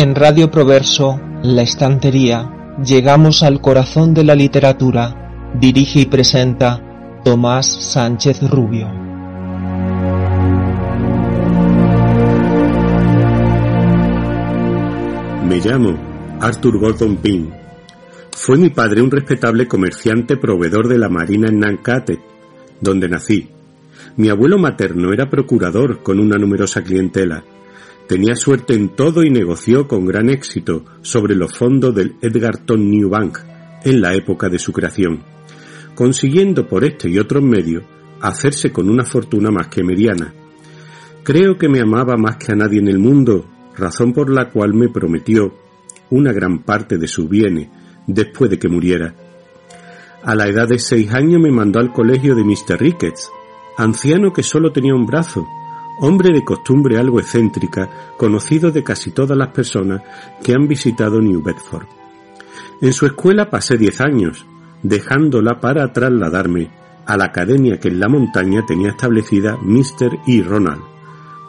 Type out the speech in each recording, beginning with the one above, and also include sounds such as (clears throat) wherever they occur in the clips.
En Radio Proverso, La Estantería, llegamos al corazón de la literatura. Dirige y presenta Tomás Sánchez Rubio. Me llamo Arthur Gordon Pym. Fue mi padre un respetable comerciante proveedor de la marina en Nantucket, donde nací. Mi abuelo materno era procurador con una numerosa clientela Tenía suerte en todo y negoció con gran éxito sobre los fondos del Edgarton New Bank en la época de su creación, consiguiendo por este y otros medios hacerse con una fortuna más que mediana. Creo que me amaba más que a nadie en el mundo, razón por la cual me prometió una gran parte de sus bienes después de que muriera. A la edad de seis años me mandó al colegio de Mr. Ricketts, anciano que solo tenía un brazo hombre de costumbre algo excéntrica, conocido de casi todas las personas que han visitado New Bedford. En su escuela pasé diez años, dejándola para trasladarme a la academia que en la montaña tenía establecida Mr. E. Ronald,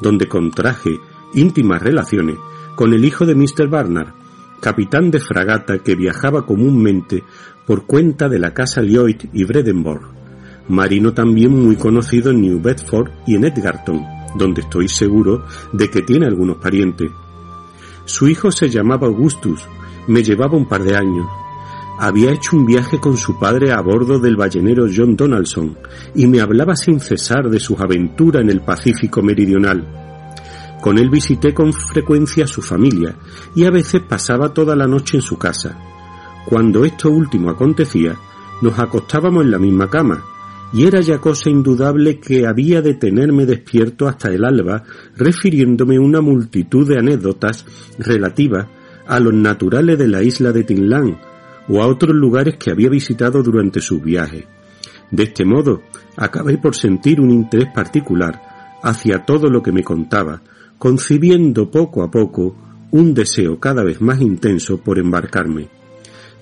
donde contraje íntimas relaciones con el hijo de Mr. Barnard, capitán de fragata que viajaba comúnmente por cuenta de la casa Lloyd y Bredenborg, marino también muy conocido en New Bedford y en Edgarton, donde estoy seguro de que tiene algunos parientes. Su hijo se llamaba Augustus, me llevaba un par de años. Había hecho un viaje con su padre a bordo del ballenero John Donaldson y me hablaba sin cesar de sus aventuras en el Pacífico Meridional. Con él visité con frecuencia a su familia y a veces pasaba toda la noche en su casa. Cuando esto último acontecía, nos acostábamos en la misma cama, y era ya cosa indudable que había de tenerme despierto hasta el alba, refiriéndome una multitud de anécdotas relativas a los naturales de la isla de Tinlán o a otros lugares que había visitado durante su viaje. De este modo, acabé por sentir un interés particular hacia todo lo que me contaba, concibiendo poco a poco un deseo cada vez más intenso por embarcarme.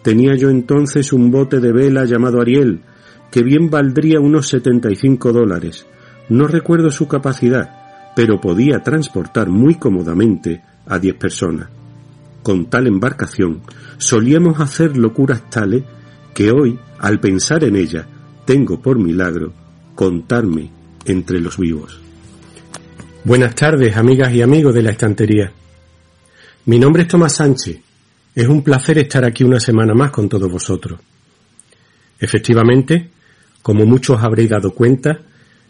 Tenía yo entonces un bote de vela llamado Ariel, que bien valdría unos 75 dólares. No recuerdo su capacidad, pero podía transportar muy cómodamente a 10 personas. Con tal embarcación solíamos hacer locuras tales que hoy, al pensar en ella, tengo por milagro contarme entre los vivos. Buenas tardes, amigas y amigos de la estantería. Mi nombre es Tomás Sánchez. Es un placer estar aquí una semana más con todos vosotros. Efectivamente, como muchos habréis dado cuenta,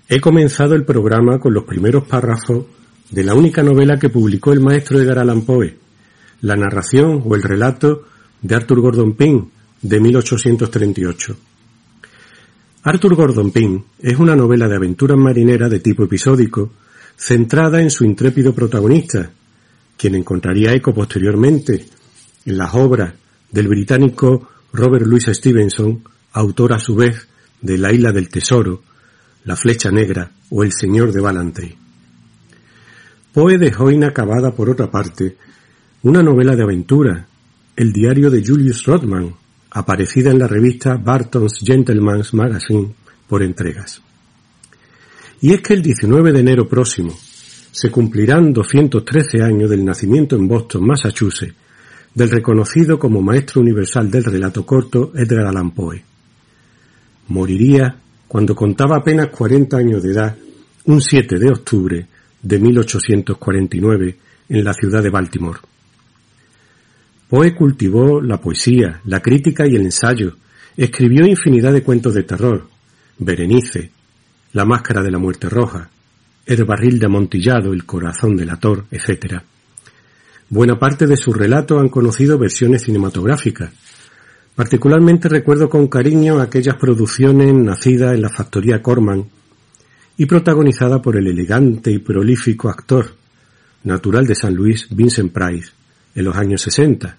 he comenzado el programa con los primeros párrafos de la única novela que publicó el maestro Edgar Allan Poe, la narración o el relato de Arthur Gordon Pym de 1838. Arthur Gordon Pym es una novela de aventuras marineras de tipo episódico, centrada en su intrépido protagonista, quien encontraría eco posteriormente en las obras del británico Robert Louis Stevenson, autor a su vez de La isla del tesoro, La flecha negra o El señor de Ballantrae. Poe dejó inacabada, por otra parte, una novela de aventura, El diario de Julius Rodman, aparecida en la revista Barton's Gentleman's Magazine por entregas. Y es que el 19 de enero próximo se cumplirán 213 años del nacimiento en Boston, Massachusetts, del reconocido como maestro universal del relato corto Edgar Allan Poe. Moriría cuando contaba apenas 40 años de edad, un 7 de octubre de 1849, en la ciudad de Baltimore. Poe cultivó la poesía, la crítica y el ensayo, escribió infinidad de cuentos de terror, Berenice, La máscara de la muerte roja, El barril de amontillado, El corazón del ator, etc. Buena parte de sus relatos han conocido versiones cinematográficas, Particularmente recuerdo con cariño aquellas producciones nacidas en la factoría Corman y protagonizadas por el elegante y prolífico actor natural de San Luis, Vincent Price, en los años 60,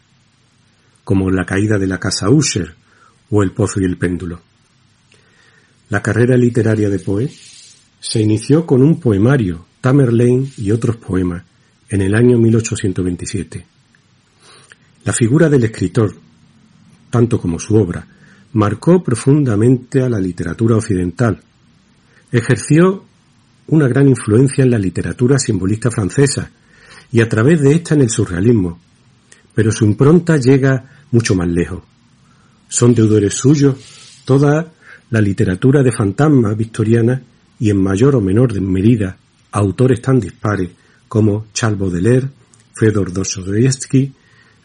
como La caída de la casa Usher o El pozo y el péndulo. La carrera literaria de Poe se inició con un poemario, Tamerlane y otros poemas, en el año 1827. La figura del escritor, tanto como su obra, marcó profundamente a la literatura occidental. Ejerció una gran influencia en la literatura simbolista francesa y a través de esta en el surrealismo, pero su impronta llega mucho más lejos. Son deudores suyos toda la literatura de fantasma victoriana y en mayor o menor medida autores tan dispares como Charles Baudelaire, Fedor Dostoevsky,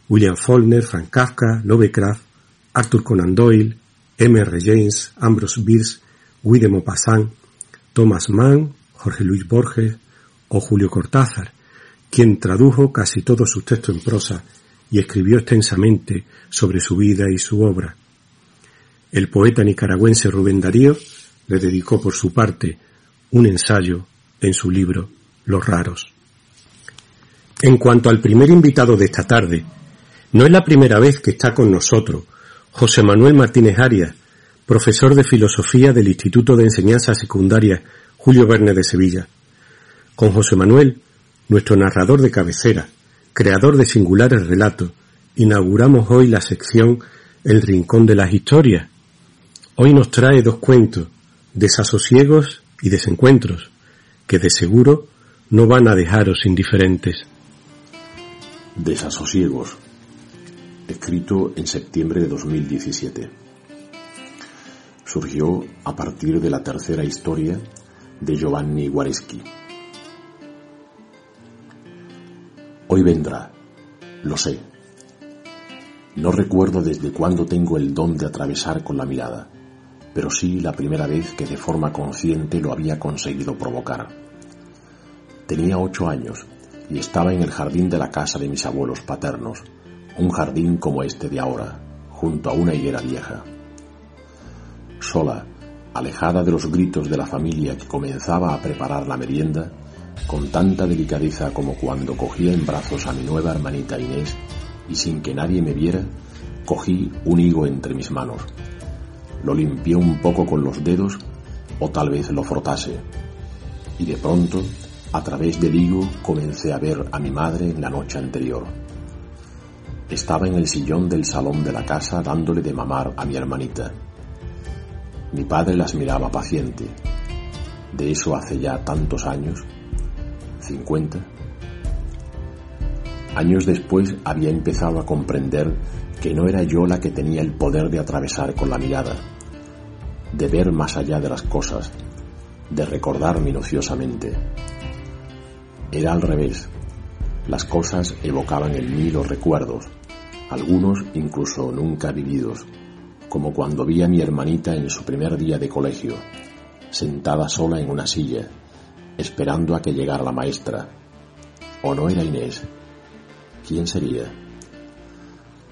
William Faulkner, Frank Kafka, Lovecraft, Arthur Conan Doyle, M.R. James, Ambrose Bierce, Guy de Maupassant, Thomas Mann, Jorge Luis Borges o Julio Cortázar, quien tradujo casi todos sus textos en prosa y escribió extensamente sobre su vida y su obra. El poeta nicaragüense Rubén Darío le dedicó por su parte un ensayo en su libro Los Raros. En cuanto al primer invitado de esta tarde, no es la primera vez que está con nosotros José Manuel Martínez Arias, profesor de filosofía del Instituto de Enseñanza Secundaria Julio Verne de Sevilla. Con José Manuel, nuestro narrador de cabecera, creador de singulares relatos, inauguramos hoy la sección El Rincón de las Historias. Hoy nos trae dos cuentos, desasosiegos y desencuentros, que de seguro no van a dejaros indiferentes. Desasosiegos, escrito en septiembre de 2017. Surgió a partir de la tercera historia de Giovanni Guareschi. Hoy vendrá, lo sé. No recuerdo desde cuándo tengo el don de atravesar con la mirada, pero sí la primera vez que de forma consciente lo había conseguido provocar. Tenía ocho años y estaba en el jardín de la casa de mis abuelos paternos, un jardín como este de ahora, junto a una higuera vieja. Sola, alejada de los gritos de la familia que comenzaba a preparar la merienda, con tanta delicadeza como cuando cogía en brazos a mi nueva hermanita Inés y sin que nadie me viera, cogí un higo entre mis manos. Lo limpié un poco con los dedos o tal vez lo frotase. Y de pronto, a través del higo, comencé a ver a mi madre en la noche anterior. Estaba en el sillón del salón de la casa dándole de mamar a mi hermanita. Mi padre las miraba paciente. De eso hace ya tantos años, cincuenta. Años después había empezado a comprender que no era yo la que tenía el poder de atravesar con la mirada, de ver más allá de las cosas, de recordar minuciosamente. Era al revés. Las cosas evocaban en mí los recuerdos, algunos incluso nunca vividos, como cuando vi a mi hermanita en su primer día de colegio, sentada sola en una silla, esperando a que llegara la maestra. ¿O no era Inés? ¿Quién sería?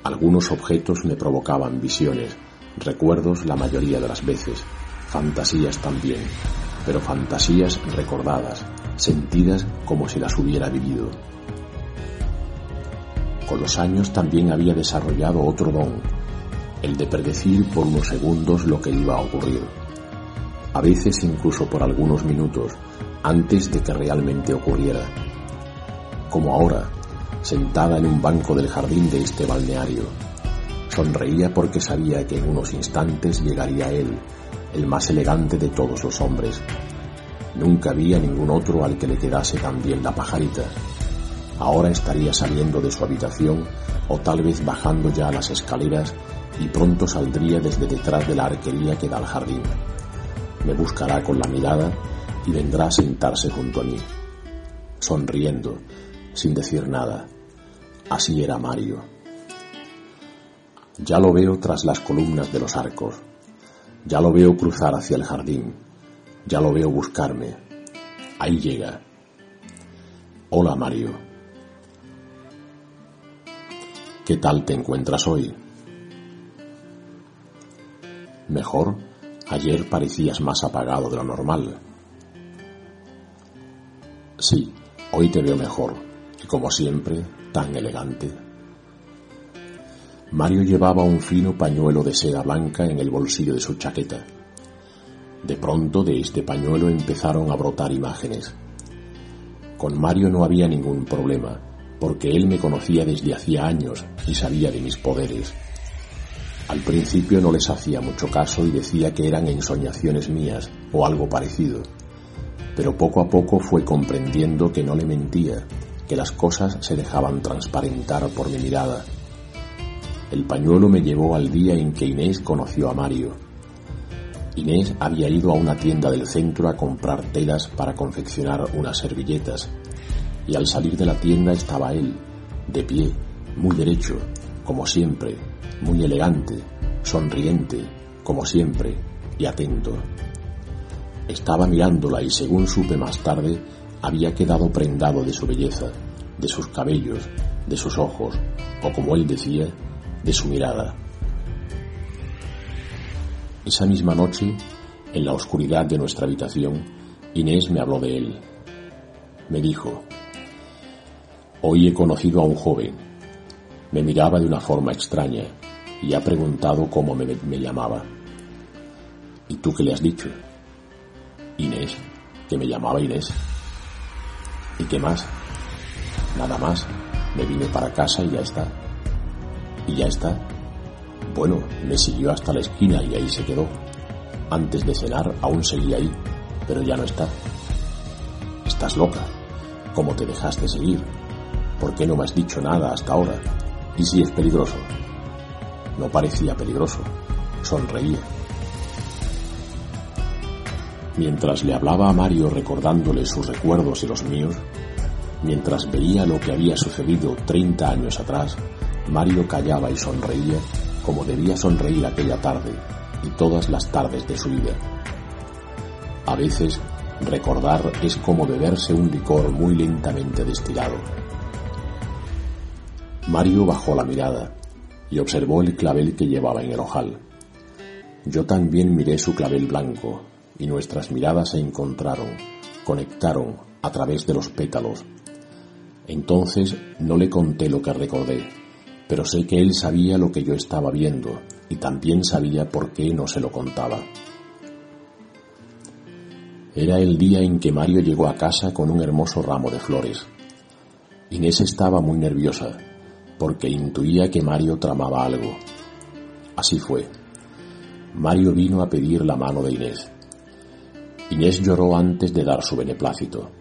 Algunos objetos me provocaban visiones, recuerdos la mayoría de las veces, fantasías también, pero fantasías recordadas, sentidas como si las hubiera vivido. Con los años también había desarrollado otro don, el de predecir por unos segundos lo que iba a ocurrir, a veces incluso por algunos minutos antes de que realmente ocurriera. Como ahora, sentada en un banco del jardín de este balneario, sonreía porque sabía que en unos instantes llegaría él, el más elegante de todos los hombres. Nunca había ningún otro al que le quedase tan bien la pajarita Ahora estaría saliendo de su habitación o tal vez bajando ya las escaleras y pronto saldría desde detrás de la arquería que da al jardín. Me buscará con la mirada y vendrá a sentarse junto a mí, sonriendo, sin decir nada. Así era Mario. Ya lo veo tras las columnas de los arcos. Ya lo veo cruzar hacia el jardín. Ya lo veo buscarme. Ahí llega. Hola Mario. ¿Qué tal te encuentras hoy? Mejor, ayer parecías más apagado de lo normal. Sí, hoy te veo mejor, y como siempre, tan elegante. Mario llevaba un fino pañuelo de seda blanca en el bolsillo de su chaqueta. De pronto de este pañuelo empezaron a brotar imágenes. Con Mario no había ningún problema porque él me conocía desde hacía años y sabía de mis poderes. Al principio no les hacía mucho caso y decía que eran ensoñaciones mías o algo parecido, pero poco a poco fue comprendiendo que no le mentía, que las cosas se dejaban transparentar por mi mirada. El pañuelo me llevó al día en que Inés conoció a Mario. Inés había ido a una tienda del centro a comprar telas para confeccionar unas servilletas, y al salir de la tienda estaba él, de pie, muy derecho, como siempre, muy elegante, sonriente, como siempre, y atento. Estaba mirándola y según supe más tarde, había quedado prendado de su belleza, de sus cabellos, de sus ojos, o como él decía, de su mirada. Esa misma noche, en la oscuridad de nuestra habitación, Inés me habló de él. Me dijo, hoy he conocido a un joven. Me miraba de una forma extraña y ha preguntado cómo me, llamaba. ¿Y tú qué le has dicho? Inés, que me llamaba Inés. ¿Y qué más? Nada más. Me vine para casa y ya está. Y ya está. Bueno, me siguió hasta la esquina y ahí se quedó. Antes de cenar aún seguía ahí, pero ya no está. Estás loca. ¿Cómo te dejaste seguir? ¿Por qué no me has dicho nada hasta ahora? ¿Y si es peligroso? No parecía peligroso. Sonreía. Mientras le hablaba a Mario recordándole sus recuerdos y los míos, mientras veía lo que había sucedido 30 años atrás, Mario callaba y sonreía como debía sonreír aquella tarde y todas las tardes de su vida. A veces, recordar es como beberse un licor muy lentamente destilado. Mario bajó la mirada y observó el clavel que llevaba en el ojal. Yo también miré su clavel blanco, y nuestras miradas se encontraron, conectaron a través de los pétalos. Entonces no le conté lo que recordé, pero sé que él sabía lo que yo estaba viendo y también sabía por qué no se lo contaba. Era el día en que Mario llegó a casa con un hermoso ramo de flores. Inés estaba muy nerviosa, porque intuía que Mario tramaba algo. Así fue. Mario vino a pedir la mano de Inés. Inés lloró antes de dar su beneplácito.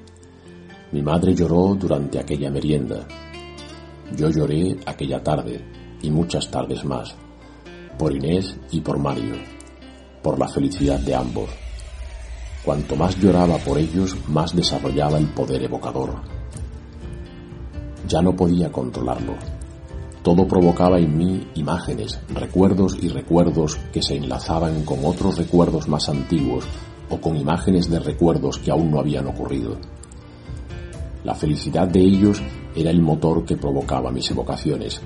Mi madre lloró durante aquella merienda. Yo lloré aquella tarde y muchas tardes más, por Inés y por Mario, por la felicidad de ambos. Cuanto más lloraba por ellos, más desarrollaba el poder evocador. Ya no podía controlarlo. Todo provocaba en mí imágenes, recuerdos y recuerdos que se enlazaban con otros recuerdos más antiguos o con imágenes de recuerdos que aún no habían ocurrido. La felicidad de ellos era el motor que provocaba mis evocaciones.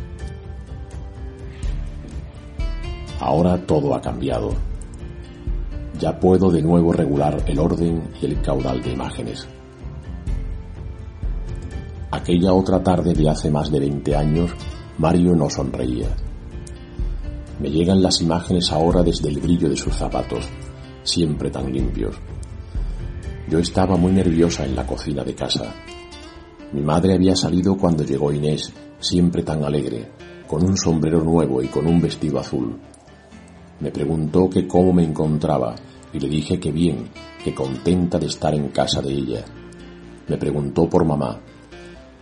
Ahora todo ha cambiado. Ya puedo de nuevo regular el orden y el caudal de imágenes. Aquella otra tarde de hace más de 20 años, Mario no sonreía. Me llegan las imágenes ahora desde el brillo de sus zapatos, siempre tan limpios. Yo estaba muy nerviosa en la cocina de casa. Mi madre había salido cuando llegó Inés, siempre tan alegre, con un sombrero nuevo y con un vestido azul. Me preguntó que cómo me encontraba y le dije que bien, que contenta de estar en casa de ella. Me preguntó por mamá.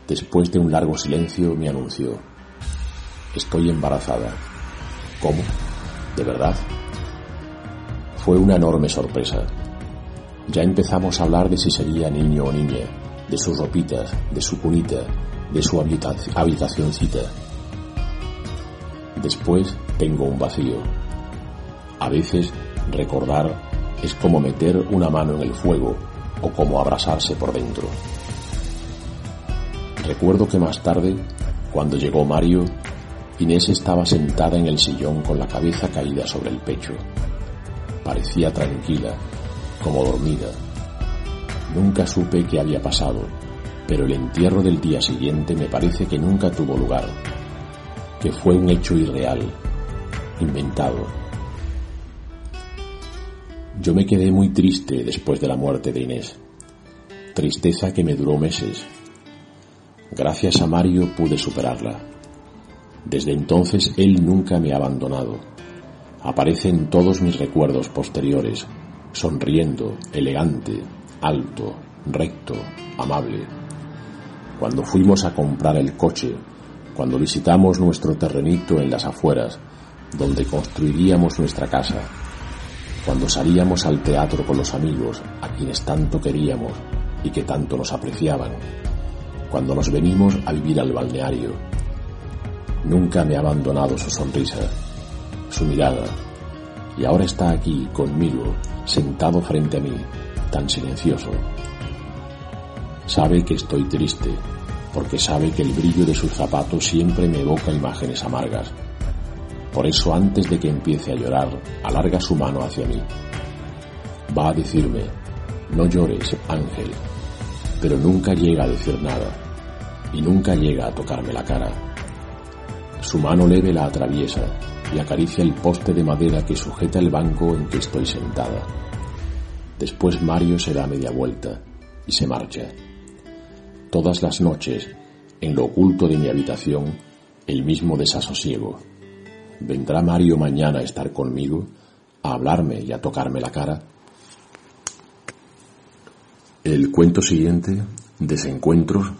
Después de un largo silencio me anunció. Estoy embarazada. ¿Cómo? ¿De verdad? Fue una enorme sorpresa. Ya empezamos a hablar de si sería niño o niña, de sus ropitas, de su cunita, de su habitacióncita. Después tengo un vacío. A veces recordar es como meter una mano en el fuego o como abrasarse por dentro. Recuerdo que más tarde, cuando llegó Mario, Inés estaba sentada en el sillón con la cabeza caída sobre el pecho. Parecía tranquila, como dormida. Nunca supe qué había pasado, pero el entierro del día siguiente me parece que nunca tuvo lugar, que fue un hecho irreal, inventado. Yo me quedé muy triste después de la muerte de Inés, tristeza que me duró meses. Gracias a Mario pude superarla. Desde entonces él nunca me ha abandonado aparece en todos mis recuerdos posteriores, sonriendo, elegante, alto, recto, amable. cuando fuimos a comprar el coche, cuando visitamos nuestro terrenito en las afueras, donde construiríamos nuestra casa, cuando salíamos al teatro con los amigos a quienes tanto queríamos y que tanto nos apreciaban, cuando nos venimos a vivir al balneario. Nunca me ha abandonado su sonrisa, su mirada, y ahora está aquí conmigo, sentado frente a mí, tan silencioso. Sabe que estoy triste, porque sabe que el brillo de sus zapatos siempre me evoca imágenes amargas. Por eso antes de que empiece a llorar, alarga su mano hacia mí. Va a decirme, no llores, Ángel, pero nunca llega a decir nada, y nunca llega a tocarme la cara. Su mano leve la atraviesa y acaricia el poste de madera que sujeta el banco en que estoy sentada. Después Mario se da media vuelta y se marcha. Todas las noches, en lo oculto de mi habitación, el mismo desasosiego. ¿Vendrá Mario mañana a estar conmigo, a hablarme y a tocarme la cara? El cuento siguiente, Desencuentros,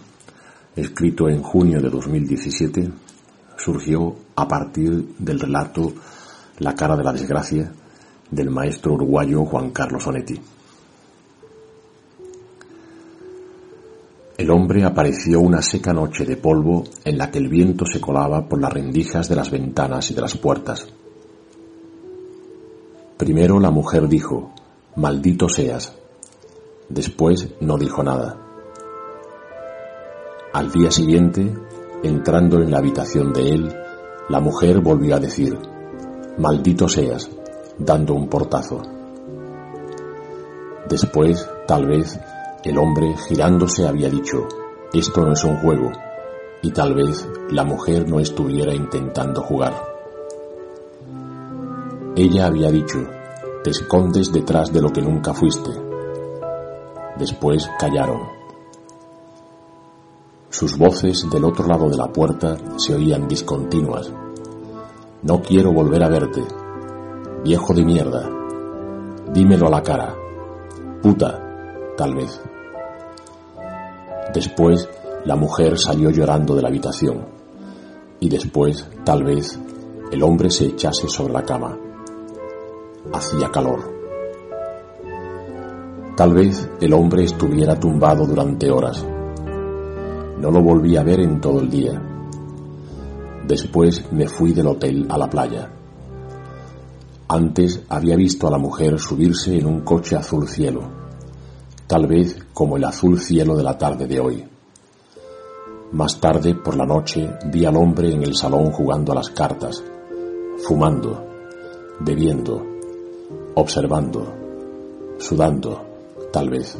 escrito en junio de 2017, surgió a partir del relato La cara de la desgracia del maestro uruguayo Juan Carlos Onetti. El hombre apareció una seca noche de polvo en la que el viento se colaba por las rendijas de las ventanas y de las puertas. Primero la mujer dijo, maldito seas. Después no dijo nada. Al día siguiente, entrando en la habitación de él, la mujer volvió a decir, maldito seas, dando un portazo. Después, tal vez, el hombre, girándose, había dicho, esto no es un juego, y tal vez la mujer no estuviera intentando jugar. Ella había dicho, te escondes detrás de lo que nunca fuiste. Después callaron. Sus voces del otro lado de la puerta se oían discontinuas. No quiero volver a verte. Viejo de mierda. Dímelo a la cara. Puta, tal vez. Después, la mujer salió llorando de la habitación. Y después, tal vez, el hombre se echase sobre la cama. Hacía calor. Tal vez el hombre estuviera tumbado durante horas. No lo volví a ver en todo el día. Después me fui del hotel a la playa. Antes había visto a la mujer subirse en un coche azul cielo tal vez como el azul cielo de la tarde de hoy. Más tarde, por la noche, vi al hombre en el salón jugando a las cartas, fumando, bebiendo, observando, sudando, tal vez.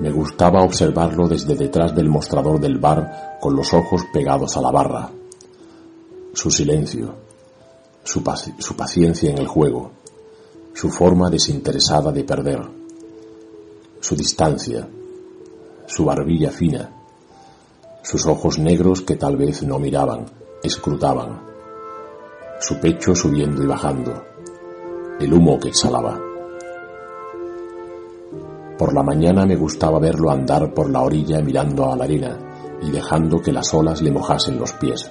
Me gustaba observarlo desde detrás del mostrador del bar con los ojos pegados a la barra. Su silencio, su, paciencia en el juego, su forma desinteresada de perder, su distancia, su barbilla fina, sus ojos negros que tal vez no miraban, escrutaban, su pecho subiendo y bajando, el humo que exhalaba. Por la mañana me gustaba verlo andar por la orilla mirando a la arena y dejando que las olas le mojasen los pies.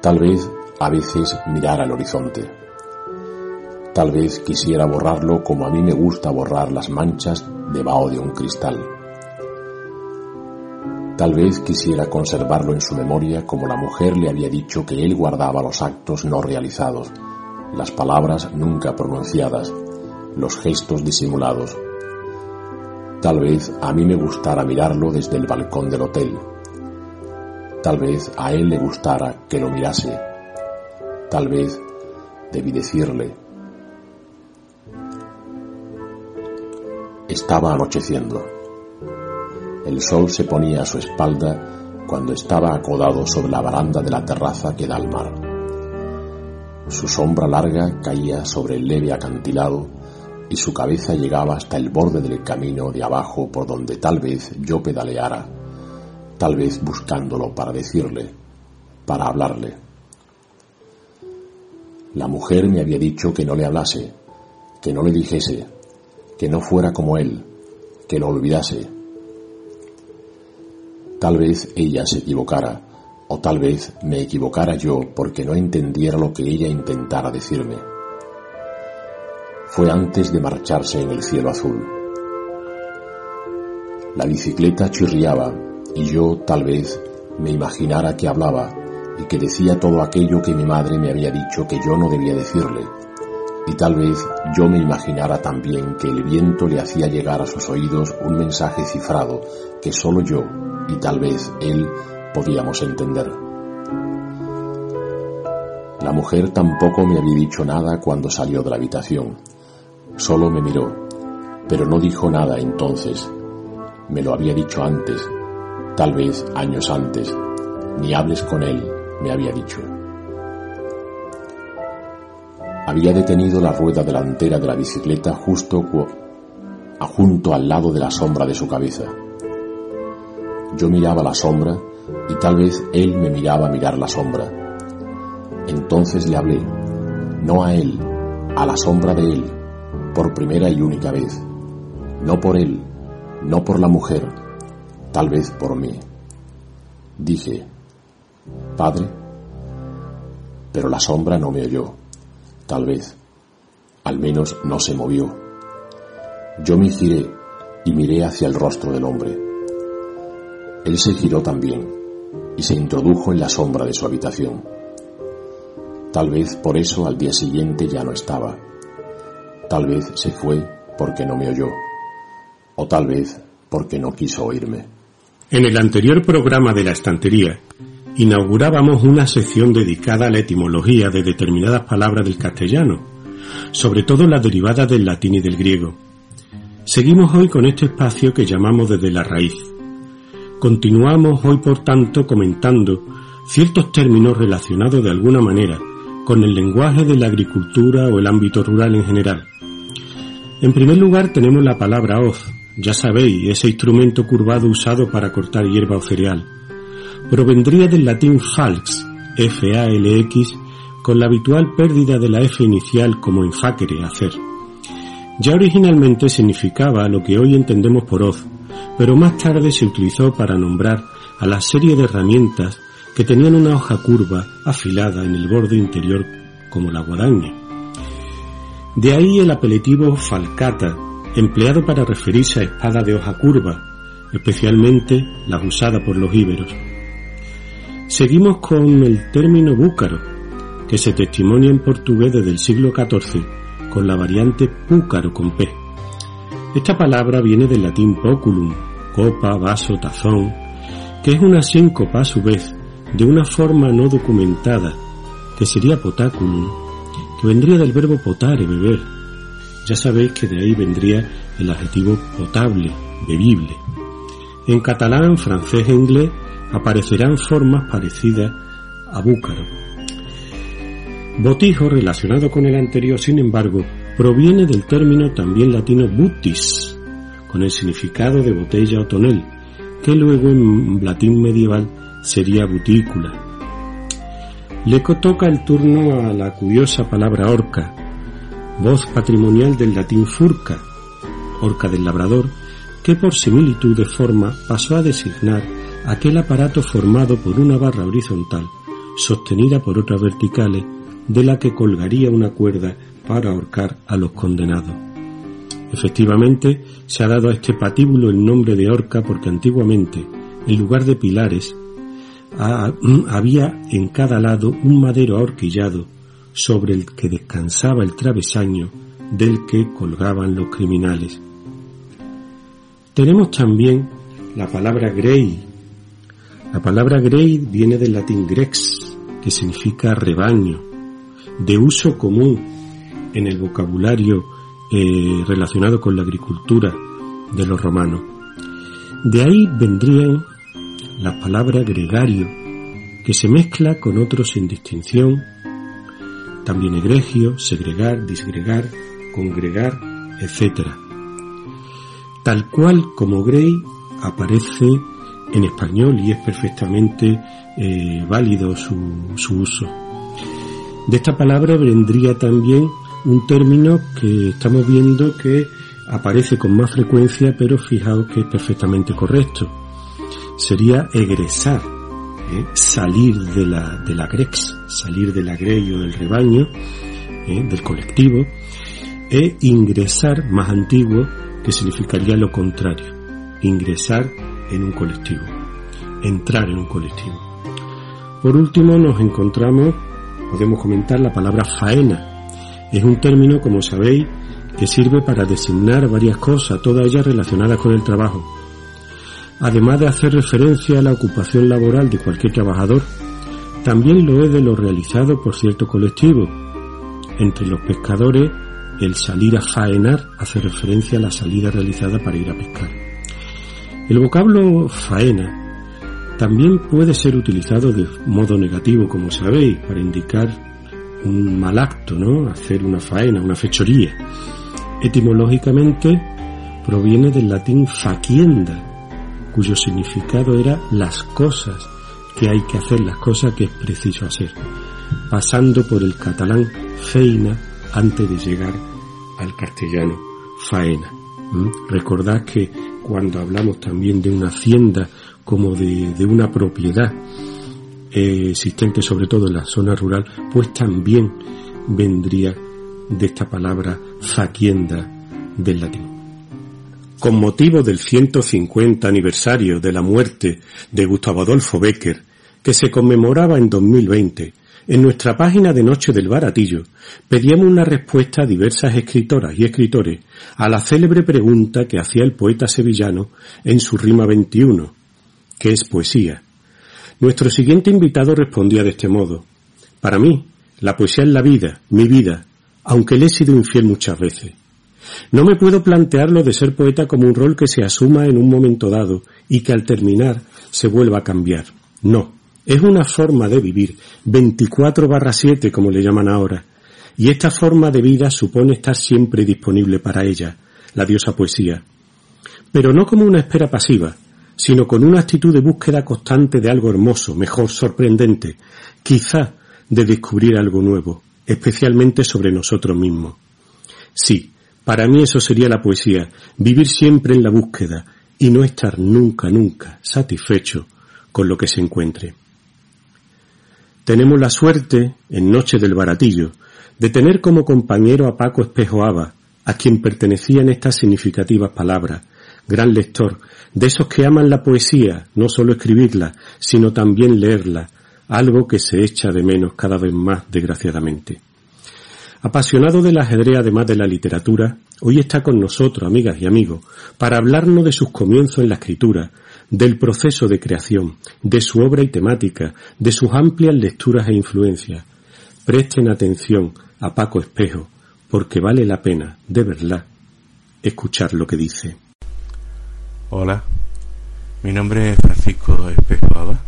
Tal vez a veces mirar al horizonte Tal vez quisiera borrarlo como a mí me gusta borrar las manchas debajo de un cristal. Tal vez quisiera conservarlo en su memoria como la mujer le había dicho que él guardaba los actos no realizados, las palabras nunca pronunciadas, los gestos disimulados. Tal vez a mí me gustara mirarlo desde el balcón del hotel. Tal vez a él le gustara que lo mirase. Tal vez debí decirle, Estaba anocheciendo. El sol se ponía a su espalda cuando estaba acodado sobre la baranda de la terraza que da al mar. Su sombra larga caía sobre el leve acantilado y su cabeza llegaba hasta el borde del camino de abajo por donde tal vez yo pedaleara, tal vez buscándolo para decirle, para hablarle. La mujer me había dicho que no le hablase, que no le dijese, que no fuera como él, que lo olvidase, Tal vez ella se equivocara, o tal vez me equivocara yo porque no entendiera lo que ella intentara decirme. Fue antes de marcharse en el cielo azul. La bicicleta chirriaba y yo tal vez me imaginara que hablaba y que decía todo aquello que mi madre me había dicho que yo no debía decirle. Y tal vez yo me imaginara también que el viento le hacía llegar a sus oídos un mensaje cifrado que solo yo y tal vez él podíamos entender. La mujer tampoco me había dicho nada cuando salió de la habitación. Solo me miró, pero no dijo nada entonces. Me lo había dicho antes, tal vez años antes. Ni hables con él, me había dicho. Había detenido la rueda delantera de la bicicleta justo junto al lado de la sombra de su cabeza. Yo miraba la sombra y tal vez él me miraba mirar la sombra. Entonces le hablé, no a él, a la sombra de él, por primera y única vez. No por él, no por la mujer, tal vez por mí. Dije, Padre, pero la sombra no me oyó, tal vez, al menos no se movió. Yo me giré y miré hacia el rostro del hombre. Él se giró también y se introdujo en la sombra de su habitación. Tal vez por eso al día siguiente ya no estaba. Tal vez se fue porque no me oyó. O tal vez porque no quiso oírme. En el anterior programa de la estantería, inaugurábamos una sección dedicada a la etimología de determinadas palabras del castellano, sobre todo las derivadas del latín y del griego. Seguimos hoy con este espacio que llamamos desde la raíz. Continuamos hoy, por tanto, comentando ciertos términos relacionados de alguna manera con el lenguaje de la agricultura o el ámbito rural en general. En primer lugar tenemos la palabra hoz, ya sabéis, ese instrumento curvado usado para cortar hierba o cereal. Provendría del latín falx, F-A-L-X, con la habitual pérdida de la F inicial como en facere, hacer. Ya originalmente significaba lo que hoy entendemos por hoz, pero más tarde se utilizó para nombrar a la serie de herramientas que tenían una hoja curva afilada en el borde interior como la guadaña. De ahí el apelativo falcata, empleado para referirse a espada de hoja curva, especialmente las usadas por los íberos. Seguimos con el término búcaro, que se testimonia en portugués desde el siglo XIV con la variante púcaro con P. Esta palabra viene del latín poculum, copa, vaso, tazón, que es una síncopa a su vez de una forma no documentada, que sería potaculum, que vendría del verbo potare, beber. Ya sabéis que de ahí vendría el adjetivo potable, bebible. En catalán, francés e inglés aparecerán formas parecidas a búcaro. Botijo, relacionado con el anterior, sin embargo, proviene del término también latino butis, con el significado de botella o tonel, que luego en latín medieval sería butícula. Le toca el turno a la curiosa palabra orca, voz patrimonial del latín furca, orca del labrador, que por similitud de forma pasó a designar aquel aparato formado por una barra horizontal sostenida por otras verticales de la que colgaría una cuerda para ahorcar a los condenados. Efectivamente, se ha dado a este patíbulo el nombre de horca porque antiguamente, en lugar de pilares, (clears throat) había en cada lado un madero ahorquillado sobre el que descansaba el travesaño del que colgaban los criminales. Tenemos también la palabra grey. La palabra grey viene del latín grex, que significa rebaño, de uso común en el vocabulario eh, relacionado con la agricultura de los romanos. De ahí vendrían las palabras gregario, que se mezcla con otros sin distinción, también egregio, segregar, disgregar, congregar, etc. Tal cual como grey aparece en español y es perfectamente eh, válido su, uso. De esta palabra vendría también un término que estamos viendo que aparece con más frecuencia, pero fijaos que es perfectamente correcto. sería egresar, ¿eh? salir de la, de la grex, salir del agrello del rebaño, ¿eh? del colectivo, e ingresar más antiguo, que significaría lo contrario, ingresar en un colectivo, entrar en un colectivo. Por último nos encontramos, podemos comentar la palabra faena. Es un término, como sabéis, que sirve para designar varias cosas, todas ellas relacionadas con el trabajo. Además de hacer referencia a la ocupación laboral de cualquier trabajador, también lo es de lo realizado por cierto colectivo. Entre los pescadores, el salir a faenar hace referencia a la salida realizada para ir a pescar. El vocablo faena también puede ser utilizado de modo negativo, como sabéis, para indicar un mal acto, ¿no? Hacer una faena, una fechoría. Etimológicamente proviene del latín facienda, cuyo significado era las cosas que hay que hacer, las cosas que es preciso hacer, pasando por el catalán feina antes de llegar al castellano faena. Recordad que cuando hablamos también de una hacienda como de, una propiedad eh, existente sobre todo en la zona rural, pues también vendría de esta palabra facienda del latín. Con motivo del 150 aniversario de la muerte de Gustavo Adolfo Becker, que se conmemoraba en 2020, en nuestra página de Noche del Baratillo pedíamos una respuesta a diversas escritoras y escritores a la célebre pregunta que hacía el poeta sevillano en su rima 21, que es poesía. Nuestro siguiente invitado respondía de este modo. Para mí, la poesía es la vida, mi vida, aunque le he sido infiel muchas veces. No me puedo plantear lo de ser poeta como un rol que se asuma en un momento dado y que al terminar se vuelva a cambiar. No, es una forma de vivir, 24 barra 7 como le llaman ahora, y esta forma de vida supone estar siempre disponible para ella, la diosa poesía. Pero no como una espera pasiva, sino con una actitud de búsqueda constante de algo hermoso, mejor, sorprendente, quizá de descubrir algo nuevo, especialmente sobre nosotros mismos. Sí, para mí eso sería la poesía, vivir siempre en la búsqueda y no estar nunca, nunca satisfecho con lo que se encuentre. Tenemos la suerte, en Noche del Baratillo, de tener como compañero a Paco Espejo Aba, a quien pertenecían estas significativas palabras, gran lector, de esos que aman la poesía, no solo escribirla, sino también leerla, algo que se echa de menos cada vez más, desgraciadamente. Apasionado del ajedrez además de la literatura, hoy está con nosotros, amigas y amigos, para hablarnos de sus comienzos en la escritura, del proceso de creación, de su obra y temática, de sus amplias lecturas e influencias. Presten atención a Paco Espejo, porque vale la pena, de verdad, escuchar lo que dice. Hola, mi nombre es Francisco Espejo Aba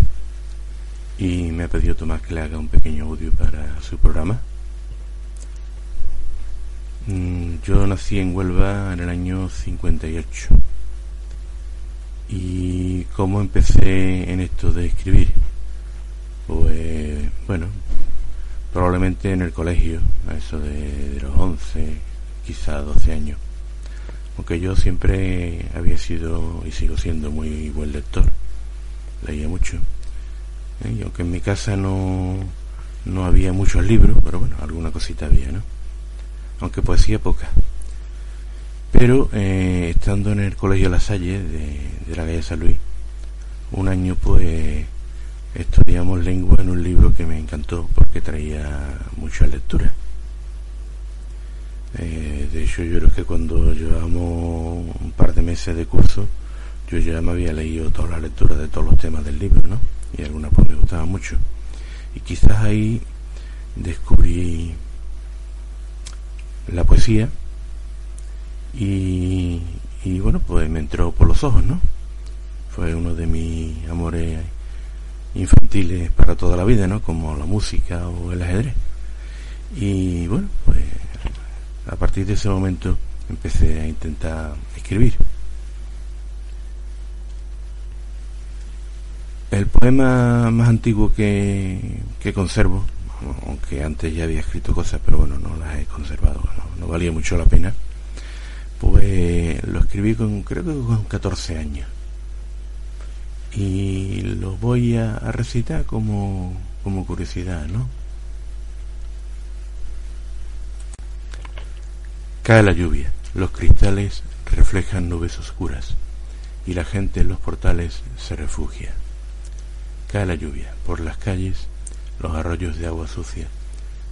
y me ha pedido Tomás que le haga un pequeño audio para su programa. Mm, yo nací en Huelva en el año 58. ¿Y cómo empecé en esto de escribir? Pues bueno, probablemente en el colegio, a eso de, los 11, quizá 12 años. Aunque yo siempre había sido y sigo siendo muy buen lector, leía mucho. ¿eh? Y aunque en mi casa no, no había muchos libros, pero bueno, alguna cosita había, ¿no? aunque poesía poca. Pero eh, estando en el Colegio La Salle de, de la calle San Luis, un año pues estudiamos lengua en un libro que me encantó porque traía mucha lectura. Eh, de hecho, yo creo que cuando llevamos un par de meses de curso, yo ya me había leído toda la lectura de todos los temas del libro, ¿no? Y algunas pues me gustaban mucho. Y quizás ahí descubrí la poesía y, y bueno, pues me entró por los ojos, ¿no? Fue uno de mis amores infantiles para toda la vida, ¿no? Como la música o el ajedrez. Y bueno, pues a partir de ese momento empecé a intentar escribir. El poema más antiguo que, que conservo aunque antes ya había escrito cosas, pero bueno, no las he conservado, no, valía mucho la pena, pues lo escribí con, creo que con 14 años. y lo voy a, recitar como, como curiosidad, ¿no? Cae la lluvia, los cristales reflejan nubes oscuras y la gente en los portales se refugia. Cae la lluvia, por las calles los arroyos de agua sucia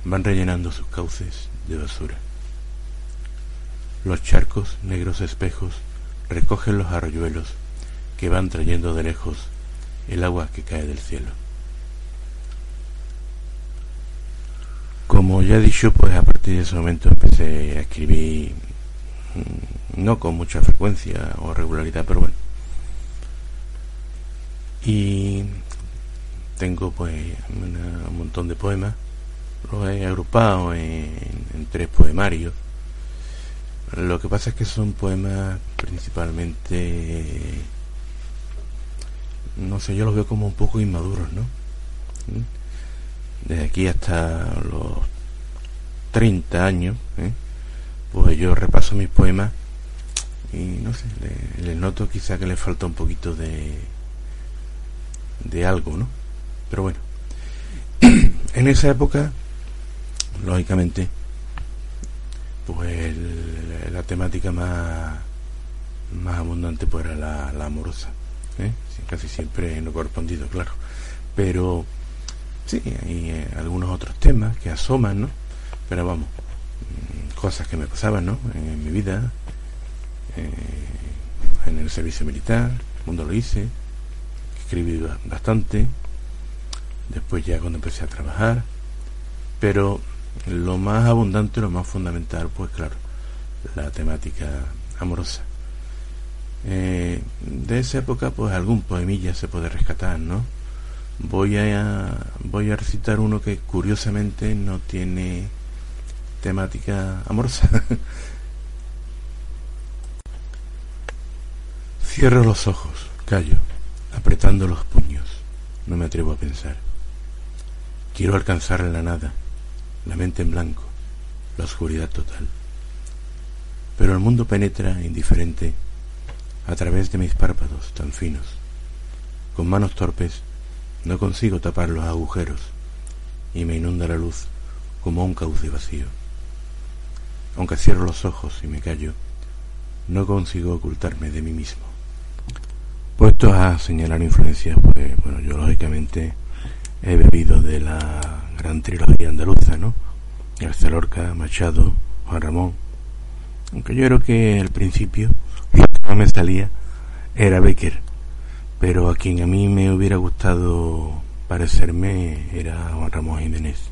van rellenando sus cauces de basura. Los charcos, negros espejos, recogen los arroyuelos que van trayendo de lejos el agua que cae del cielo. Como ya he dicho, pues a partir de ese momento empecé a escribir, mm, no con mucha frecuencia o regularidad, pero bueno. Y tengo pues un montón de poemas, los he agrupado en, en tres poemarios. Lo que pasa es que son poemas principalmente, no sé, yo los veo como un poco inmaduros, ¿no? desde aquí hasta los 30 años, ¿eh? pues yo repaso mis poemas y no sé, le, noto quizá que le falta un poquito de, de algo, ¿no? Pero bueno, (clears throat) en esa época, lógicamente, pues la temática más, más abundante pues era la, amorosa, ¿eh? casi siempre no correspondido, claro, pero Sí, hay eh, algunos otros temas que asoman, ¿no? Pero vamos, mm, cosas que me pasaban, ¿no? En, mi vida, eh, en el servicio militar, cuando lo hice, escribí bastante, después ya cuando empecé a trabajar, pero lo más abundante, lo más fundamental, pues claro, la temática amorosa. Eh, de esa época, pues algún poemilla se puede rescatar, ¿no? voy a voy a recitar uno que curiosamente no tiene temática amorosa. (laughs) Cierro los ojos, callo, apretando los puños. No me atrevo a pensar. Quiero alcanzar la nada, la mente en blanco, la oscuridad total. Pero el mundo penetra indiferente a través de mis párpados tan finos. Con manos torpes no consigo tapar los agujeros y me inunda la luz como un cauce vacío. Aunque cierro los ojos y me callo, no consigo ocultarme de mí mismo. Puesto a señalar influencias, pues bueno, yo lógicamente he bebido de la gran trilogía andaluza, ¿no? García Machado, Juan Ramón. Aunque yo creo que al principio lo que más me salía era Becker pero a quien a mí me hubiera gustado parecerme era Juan Ramón Jiménez.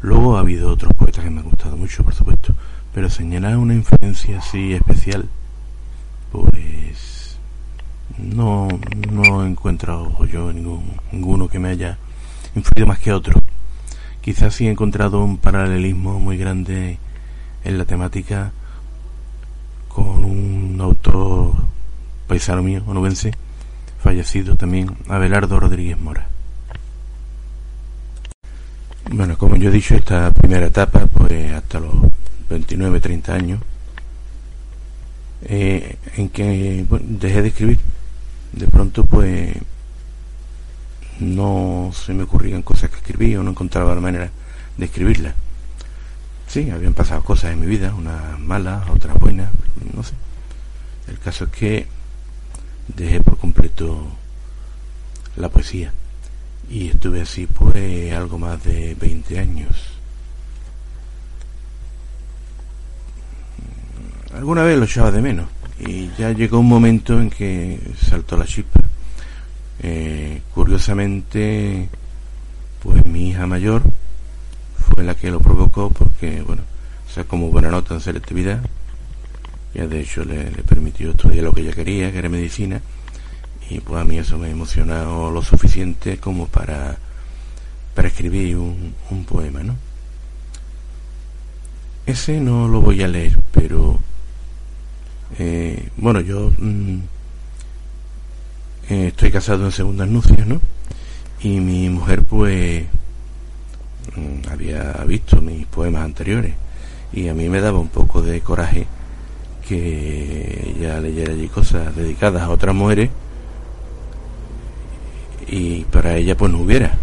Luego ha habido otros poetas que me han gustado mucho, por supuesto, pero señalar una influencia así especial, pues no, no he encontrado yo ningún, ninguno que me haya influido más que otro. Quizás sí he encontrado un paralelismo muy grande en la temática con un autor paisano mío, onubense, fallecido también Abelardo Rodríguez Mora. Bueno, como yo he dicho, esta primera etapa, pues hasta los 29, 30 años, eh, en que dejé de escribir. De pronto, pues, no se me ocurrían cosas que escribí o no encontraba la manera de escribirlas. Sí, habían pasado cosas en mi vida, unas malas, otras buenas, no sé. El caso es que dejé por completo la poesía y estuve así por eh, algo más de 20 años. Alguna vez lo echaba de menos y ya llegó un momento en que saltó la chispa. Eh, curiosamente, pues mi hija mayor fue la que lo provocó porque, bueno, sea, como buena nota en selectividad, ya de hecho le, permitió estudiar lo que ella quería, que era medicina, y pues a mí eso me emocionó lo suficiente como para, para escribir un, poema, ¿no? Ese no lo voy a leer, pero eh, bueno, yo mm, eh, estoy casado en segundas nupcias, ¿no? Y mi mujer pues había visto mis poemas anteriores y a mí me daba un poco de coraje que ella leyera allí cosas dedicadas a otras mujeres y para ella pues no hubiera.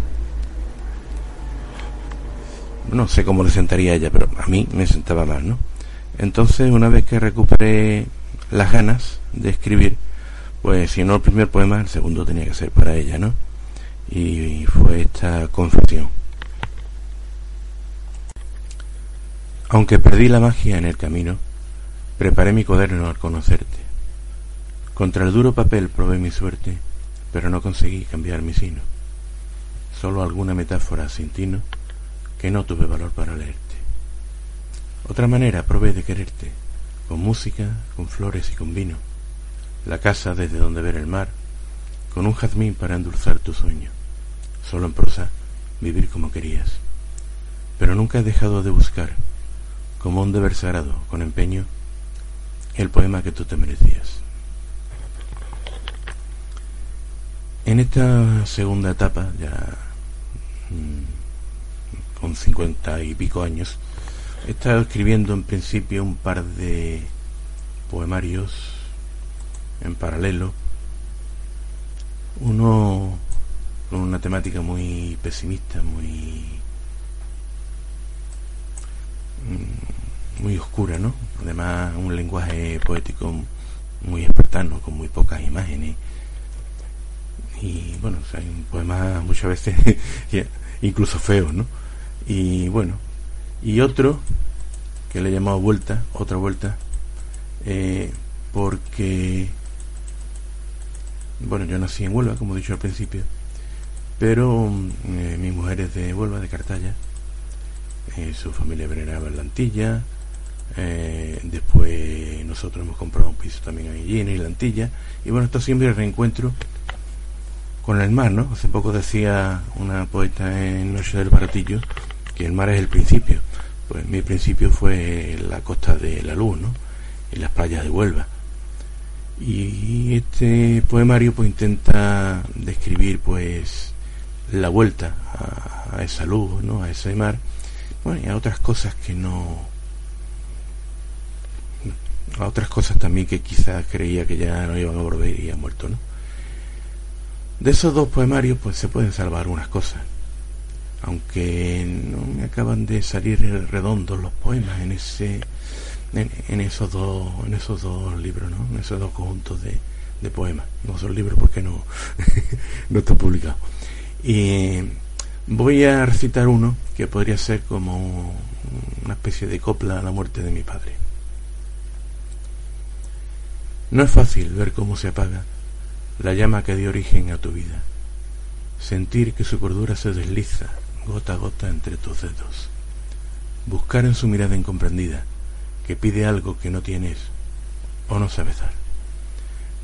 No sé cómo le sentaría ella, pero a mí me sentaba mal, ¿no? Entonces, una vez que recuperé las ganas de escribir, pues si no el primer poema, el segundo tenía que ser para ella, ¿no? Y fue esta confesión. Aunque perdí la magia en el camino, preparé mi cuaderno al conocerte. Contra el duro papel probé mi suerte, pero no conseguí cambiar mi sino. Solo alguna metáfora sin tino que no tuve valor para leerte. Otra manera probé de quererte, con música, con flores y con vino. La casa desde donde ver el mar, con un jazmín para endulzar tu sueño. Solo en prosa, vivir como querías. Pero nunca he dejado de buscar como un deber sagrado, con empeño, el poema que tú te merecías. En esta segunda etapa, ya mm, con cincuenta y pico años, he estado escribiendo en principio un par de poemarios en paralelo, uno con una temática muy pesimista, muy Mm, muy oscura, ¿no? Además, un lenguaje poético muy espartano, con muy pocas imágenes. Y bueno, hay un poema muchas veces (laughs) incluso feo, ¿no? Y bueno, y otro que le he llamado vuelta, otra vuelta, eh, porque, bueno, yo nací en Huelva, como he dicho al principio, pero eh, mi mujer es de Huelva, de Cartaya, eh, su familia veneraba en la Antilla, eh, después nosotros hemos comprado un piso también en la Antilla, y bueno, esto siempre el reencuentro con el mar, ¿no? Hace poco decía una poeta en Noche del Baratillo que el mar es el principio. Pues mi principio fue la costa de la luz, ¿no? En las playas de Huelva. Y este poemario pues intenta describir pues la vuelta a esa luz, ¿no? A ese mar bueno, y a otras cosas que no... A otras cosas también que quizás creía que ya no iban a volver y ha muerto, ¿no? De esos dos poemarios pues se pueden salvar unas cosas. Aunque no me acaban de salir redondos los poemas en ese en, esos dos en esos dos libros, ¿no? En esos dos conjuntos de, de poemas. No son libros porque no, (laughs) no está publicado. Y Voy a recitar uno que podría ser como una especie de copla a la muerte de mi padre. No es fácil ver cómo se apaga la llama que dio origen a tu vida, sentir que su cordura se desliza gota a gota entre tus dedos, buscar en su mirada incomprendida que pide algo que no tienes o no sabes dar,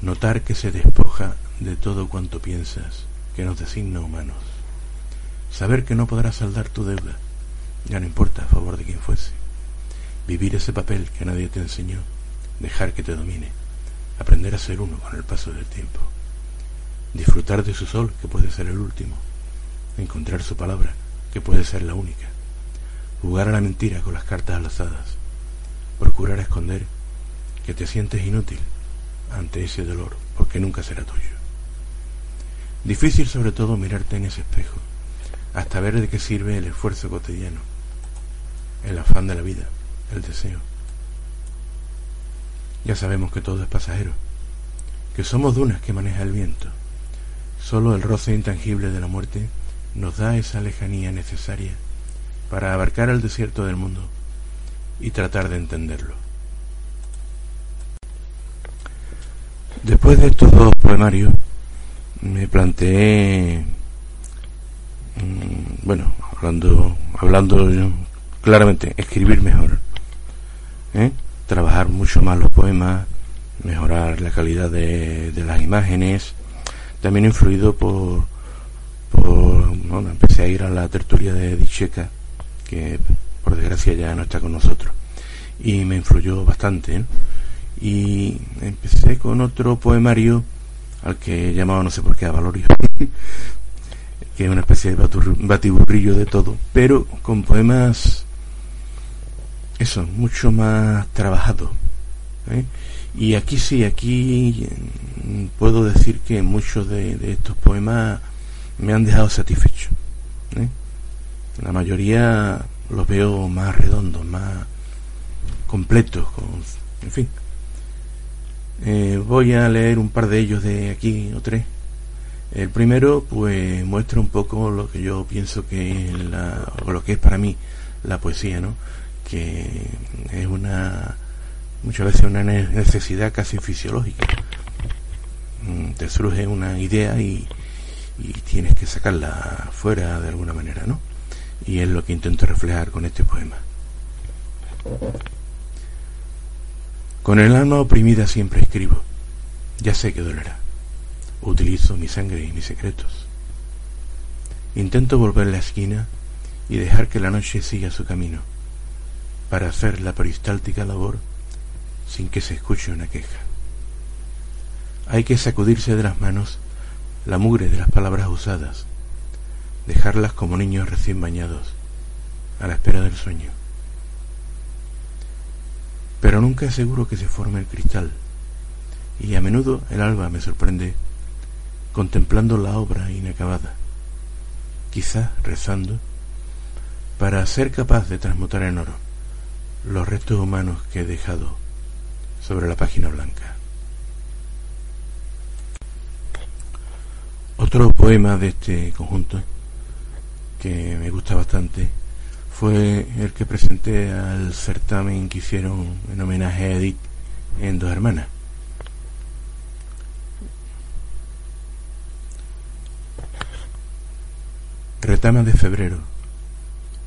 notar que se despoja de todo cuanto piensas que nos designa humanos. Saber que no podrás saldar tu deuda, ya no importa a favor de quien fuese. Vivir ese papel que nadie te enseñó, dejar que te domine, aprender a ser uno con el paso del tiempo. Disfrutar de su sol, que puede ser el último. Encontrar su palabra, que puede ser la única. Jugar a la mentira con las cartas alazadas. Procurar esconder que te sientes inútil ante ese dolor, porque nunca será tuyo. Difícil sobre todo mirarte en ese espejo hasta ver de qué sirve el esfuerzo cotidiano, el afán de la vida, el deseo. Ya sabemos que todo es pasajero, que somos dunas que maneja el viento. Solo el roce intangible de la muerte nos da esa lejanía necesaria para abarcar el desierto del mundo y tratar de entenderlo. Después de estos dos poemarios, me planteé Mm, bueno, hablando, hablando claramente, escribir mejor, ¿eh? Trabajar mucho más los poemas, mejorar la calidad de, las imágenes, también influido por, por bueno, empecé a ir a la tertulia de Dicheca, que por desgracia ya no está con nosotros, y me influyó bastante, y empecé con otro poemario al que llamaba no sé por qué a Valorio (laughs) que es una especie de batiburrillo de todo, pero con poemas, eso, mucho más trabajado. ¿eh? Y aquí sí, aquí mm, puedo decir que muchos de, estos poemas me han dejado satisfecho. ¿eh? La mayoría los veo más redondos, más completos, con, en fin. Eh, voy a leer un par de ellos de aquí o tres. El primero, pues, muestra un poco lo que yo pienso que es la, o lo que es para mí la poesía, ¿no? Que es una, muchas veces una necesidad casi fisiológica. Mm, te surge una idea y, y tienes que sacarla fuera de alguna manera, ¿no? Y es lo que intento reflejar con este poema. Con el alma oprimida siempre escribo. Ya sé que dolerá. Utilizo mi sangre y mis secretos. Intento volver la esquina y dejar que la noche siga su camino, para hacer la peristáltica labor sin que se escuche una queja. Hay que sacudirse de las manos la mugre de las palabras usadas, dejarlas como niños recién bañados, a la espera del sueño. Pero nunca es seguro que se forme el cristal, y a menudo el alba me sorprende contemplando la obra inacabada, quizás rezando, para ser capaz de transmutar en oro los restos humanos que he dejado sobre la página blanca. Otro poema de este conjunto que me gusta bastante fue el que presenté al certamen que hicieron en homenaje a Edith en Dos Hermanas. Retama de febrero,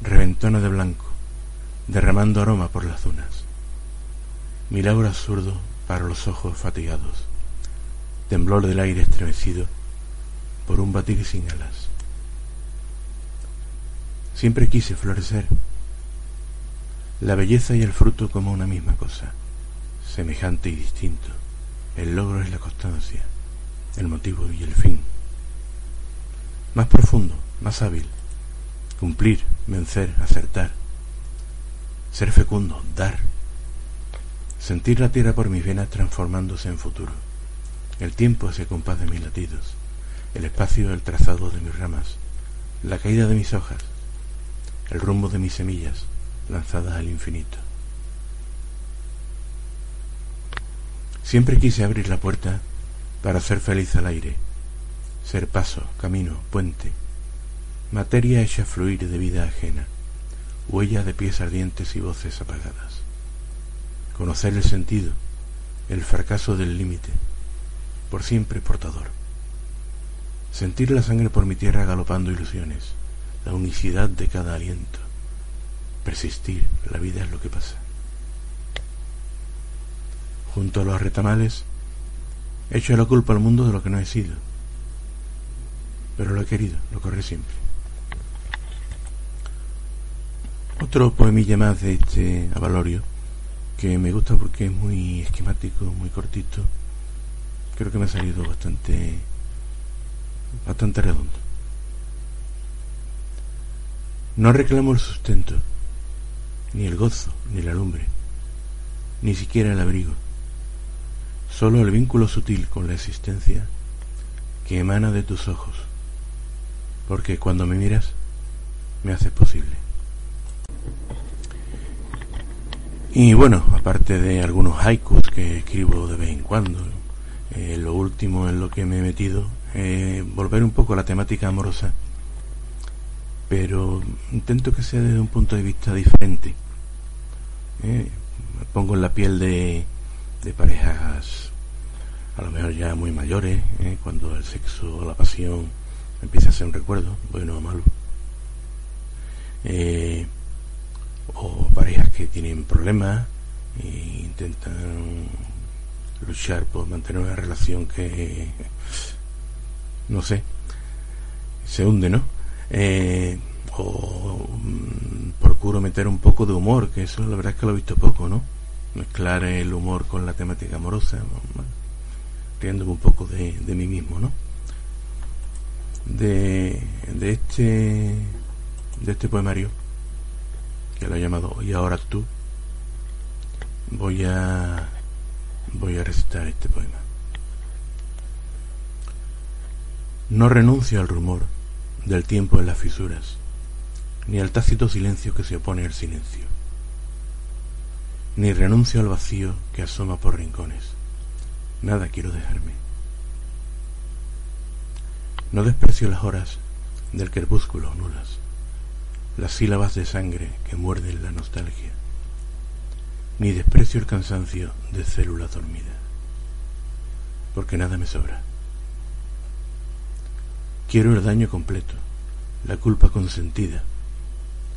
reventona de blanco, derramando aroma por las dunas. Milagro absurdo para los ojos fatigados, temblor del aire estremecido por un batir sin alas. Siempre quise florecer, la belleza y el fruto como una misma cosa, semejante y distinto. El logro es la constancia, el motivo y el fin. Más profundo, más hábil, cumplir, vencer, acertar, ser fecundo, dar, sentir la tierra por mis venas transformándose en futuro, el tiempo hacia compás de mis latidos el espacio del trazado de mis ramas, la caída de mis hojas, el rumbo de mis semillas lanzadas al infinito. Siempre quise abrir la puerta para hacer feliz al aire, ser paso, camino, puente, materia hecha fluir de vida ajena, huella de pies ardientes y voces apagadas. Conocer el sentido, el fracaso del límite, por siempre portador. Sentir la sangre por mi tierra galopando ilusiones, la unicidad de cada aliento. Persistir, la vida es lo que pasa. Junto a los retamales, echo la culpa al mundo de lo que no he sido. Pero lo he querido, lo corre siempre. Otro poemilla más de este Avalorio, que me gusta porque es muy esquemático, muy cortito. Creo que me ha salido bastante bastante redondo. No reclamo el sustento, ni el gozo, ni la lumbre, ni siquiera el abrigo, solo el vínculo sutil con la existencia que emana de tus ojos, porque cuando me miras, me haces posible. Y bueno, aparte de algunos haikus que escribo de vez en cuando, eh, lo último en lo que me he metido volver un poco a la temática amorosa, pero intento que sea desde un punto de vista diferente. Eh, me pongo en la piel de, de parejas a lo mejor ya muy mayores, eh, cuando el sexo o la pasión empieza a ser un recuerdo, bueno o malo. O parejas que tienen problemas e intentan luchar por mantener una relación que no sé, se hunde, ¿no? Eh, o mm, procuro meter un poco de humor, que eso la verdad es que lo he visto poco, ¿no? Mezclar el humor con la temática amorosa, riéndome un poco de, de mí mismo, ¿no? De, de este de este poemario llamado y ahora tú voy a voy a recitar este poema no renuncio al rumor del tiempo en las fisuras, ni al tácito silencio que se opone al silencio, ni renuncio al vacío que asoma por rincones. Nada quiero dejarme. No desprecio las horas del crepúsculo nulas, las sílabas de sangre que muerden la nostalgia, ni desprecio el cansancio de célula dormida, porque nada me sobra. Quiero el daño completo, la culpa consentida,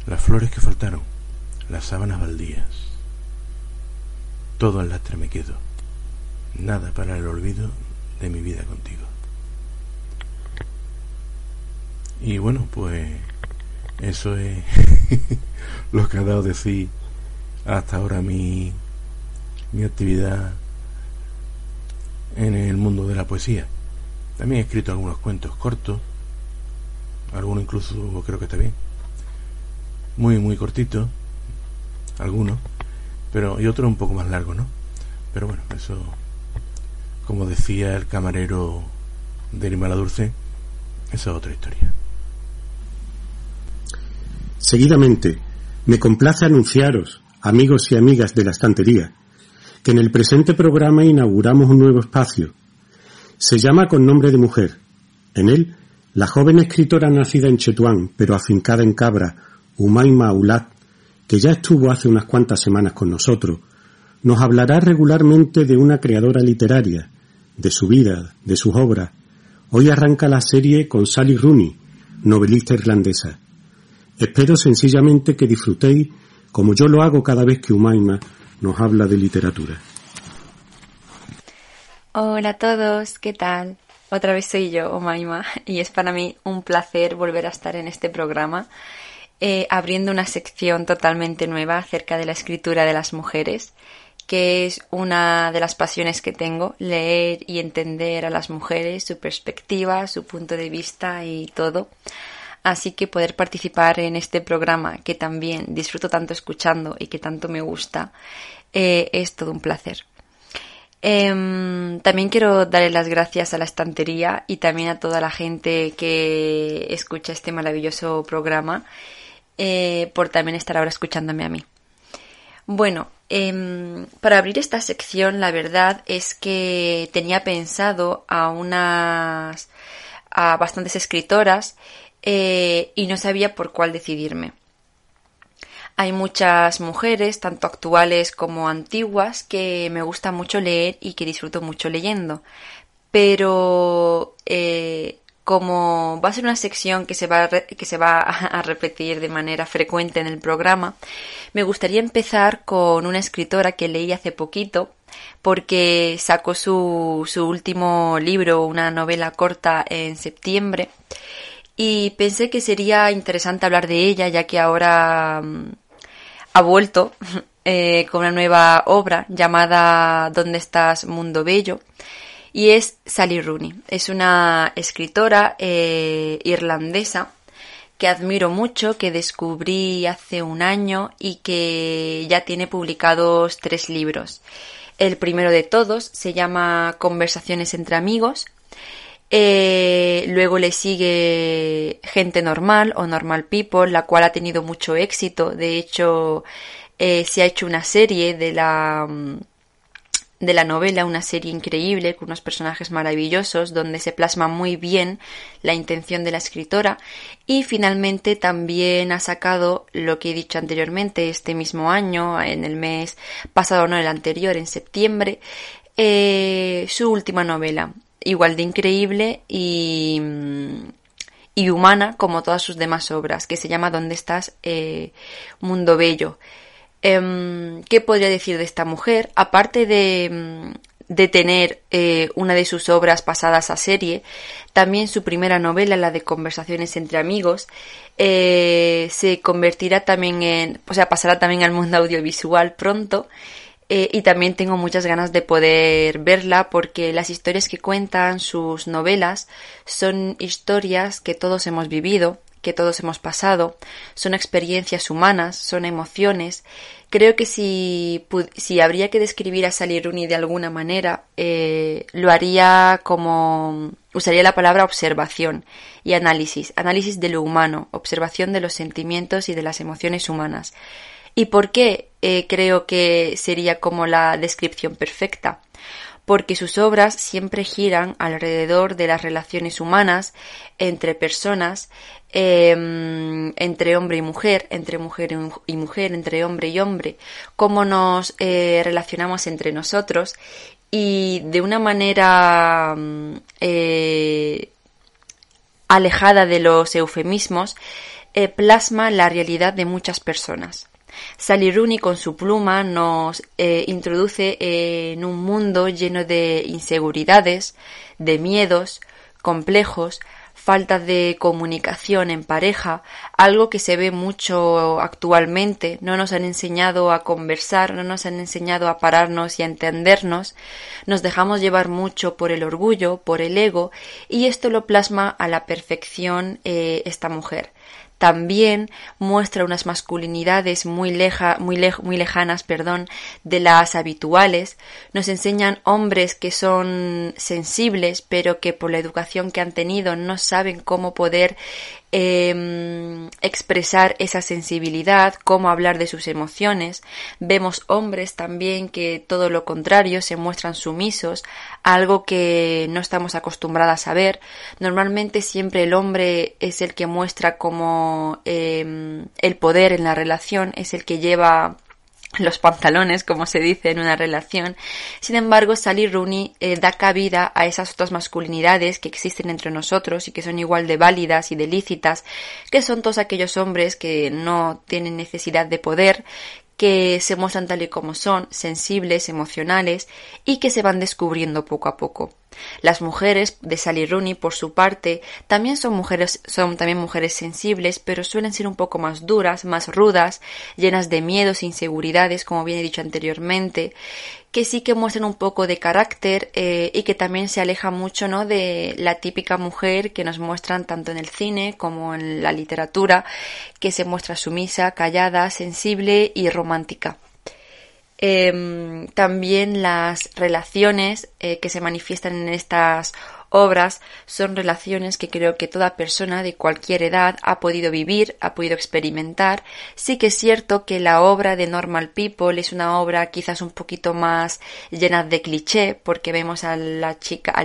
las flores que faltaron, las sábanas baldías. Todo al lastre me quedo, nada para el olvido de mi vida contigo. Y bueno, pues eso es (laughs) lo que ha dado de sí hasta ahora mi, mi actividad en el mundo de la poesía. También he escrito algunos cuentos cortos, algunos incluso creo que está bien, muy, muy cortitos, algunos, pero y otros un poco más largos, ¿no? Pero bueno, eso, como decía el camarero de Limala Dulce, esa es otra historia. Seguidamente, me complace anunciaros, amigos y amigas de la estantería, que en el presente programa inauguramos un nuevo espacio. Se llama con nombre de mujer. En él, la joven escritora nacida en Chetuán, pero afincada en Cabra, Umayma Ulat, que ya estuvo hace unas cuantas semanas con nosotros, nos hablará regularmente de una creadora literaria, de su vida, de sus obras. Hoy arranca la serie con Sally Rooney, novelista irlandesa. Espero sencillamente que disfrutéis como yo lo hago cada vez que Umaima nos habla de literatura. Hola a todos, ¿qué tal? Otra vez soy yo, Umaima, y es para mí un placer volver a estar en este programa, eh, abriendo una sección totalmente nueva acerca de la escritura de las mujeres, que es una de las pasiones que tengo, leer y entender a las mujeres, su perspectiva, su punto de vista y todo. Así que poder participar en este programa que también disfruto tanto escuchando y que tanto me gusta eh, es todo un placer. Em, también quiero darle las gracias a la estantería y también a toda la gente que escucha este maravilloso programa eh, por también estar ahora escuchándome a mí. Bueno, em, para abrir esta sección la verdad es que tenía pensado a unas a bastantes escritoras eh, y no sabía por cuál decidirme. Hay muchas mujeres, tanto actuales como antiguas, que me gusta mucho leer y que disfruto mucho leyendo. Pero eh, como va a ser una sección que se, va a que se va (laughs) a repetir de manera frecuente en el programa, me gustaría empezar con una escritora que leí hace poquito, porque sacó su, su último libro, una novela corta, en septiembre y pensé que sería interesante hablar de ella ya que ahora mm, ha vuelto (laughs) eh, con una nueva obra llamada ¿Dónde estás, Mundo Bello? y es Sally Rooney. Es una escritora eh, irlandesa que admiro mucho, que descubrí hace un año y que ya tiene publicados tres libros. El primero de todos se llama Conversaciones entre amigos eh, luego le sigue Gente Normal o Normal People, la cual ha tenido mucho éxito. De hecho, eh, se ha hecho una serie de la mm, de la novela, una serie increíble con unos personajes maravillosos donde se plasma muy bien la intención de la escritora y finalmente también ha sacado lo que he dicho anteriormente este mismo año, en el mes pasado, no el anterior, en septiembre, eh, su última novela, igual de increíble y, y humana como todas sus demás obras, que se llama ¿Dónde estás? Eh, Mundo Bello. Em, ¿Qué podría decir de esta mujer? Aparte de, de tener eh, una de sus obras pasadas a serie, también su primera novela, la de Conversaciones entre amigos, eh, se convertirá también en, o sea, pasará también al mundo audiovisual pronto eh, y también tengo muchas ganas de poder verla porque las historias que cuentan sus novelas son historias que todos hemos vivido, que todos hemos pasado, son experiencias humanas, son emociones. Creo que si, si habría que describir a Sally Rooney de alguna manera, eh, lo haría como usaría la palabra observación y análisis, análisis de lo humano, observación de los sentimientos y de las emociones humanas. ¿Y por qué eh, creo que sería como la descripción perfecta? porque sus obras siempre giran alrededor de las relaciones humanas entre personas, em, entre hombre y mujer, entre mujer y mujer, entre hombre y hombre, cómo nos eh, relacionamos entre nosotros y de una manera mm, eh, alejada de los eufemismos, plasma la realidad de muchas personas. Sally Rooney con su pluma nos eh, introduce en un mundo lleno de inseguridades, de miedos, complejos, falta de comunicación en pareja, algo que se ve mucho actualmente. No nos han enseñado a conversar, no nos han enseñado a pararnos y a entendernos. Nos dejamos llevar mucho por el orgullo, por el ego, y esto lo plasma a la perfección eh, esta mujer también muestra unas masculinidades muy, leja, muy, muy lejanas perdón, de las habituales. Nos enseñan hombres que son sensibles, pero que por la educación que han tenido no saben cómo poder eh, expresar esa sensibilidad, cómo hablar de sus emociones. Vemos hombres también que todo lo contrario se muestran sumisos, algo que no estamos acostumbradas a ver. Normalmente siempre el hombre es el que muestra como eh, el poder en la relación, es el que lleva los pantalones, como se dice en una relación. Sin embargo, Sally Rooney eh, da cabida a esas otras masculinidades que existen entre nosotros y que son igual de válidas y de lícitas, que son todos aquellos hombres que no tienen necesidad de poder, que se muestran tal y como son, sensibles, emocionales y que se van descubriendo poco a poco. Las mujeres de Sally Rooney, por su parte, también son mujeres, son también mujeres sensibles, pero suelen ser un poco más duras, más rudas, llenas de miedos e inseguridades, como bien he dicho anteriormente, que sí que muestran un poco de carácter eh, y que también se aleja mucho ¿no? de la típica mujer que nos muestran tanto en el cine como en la literatura, que se muestra sumisa, callada, sensible y romántica. Em, también las relaciones eh, que se manifiestan en estas obras son relaciones que creo que toda persona de cualquier edad ha podido vivir, ha podido experimentar. Sí que es cierto que la obra de Normal People es una obra quizás un poquito más llena de cliché, porque vemos al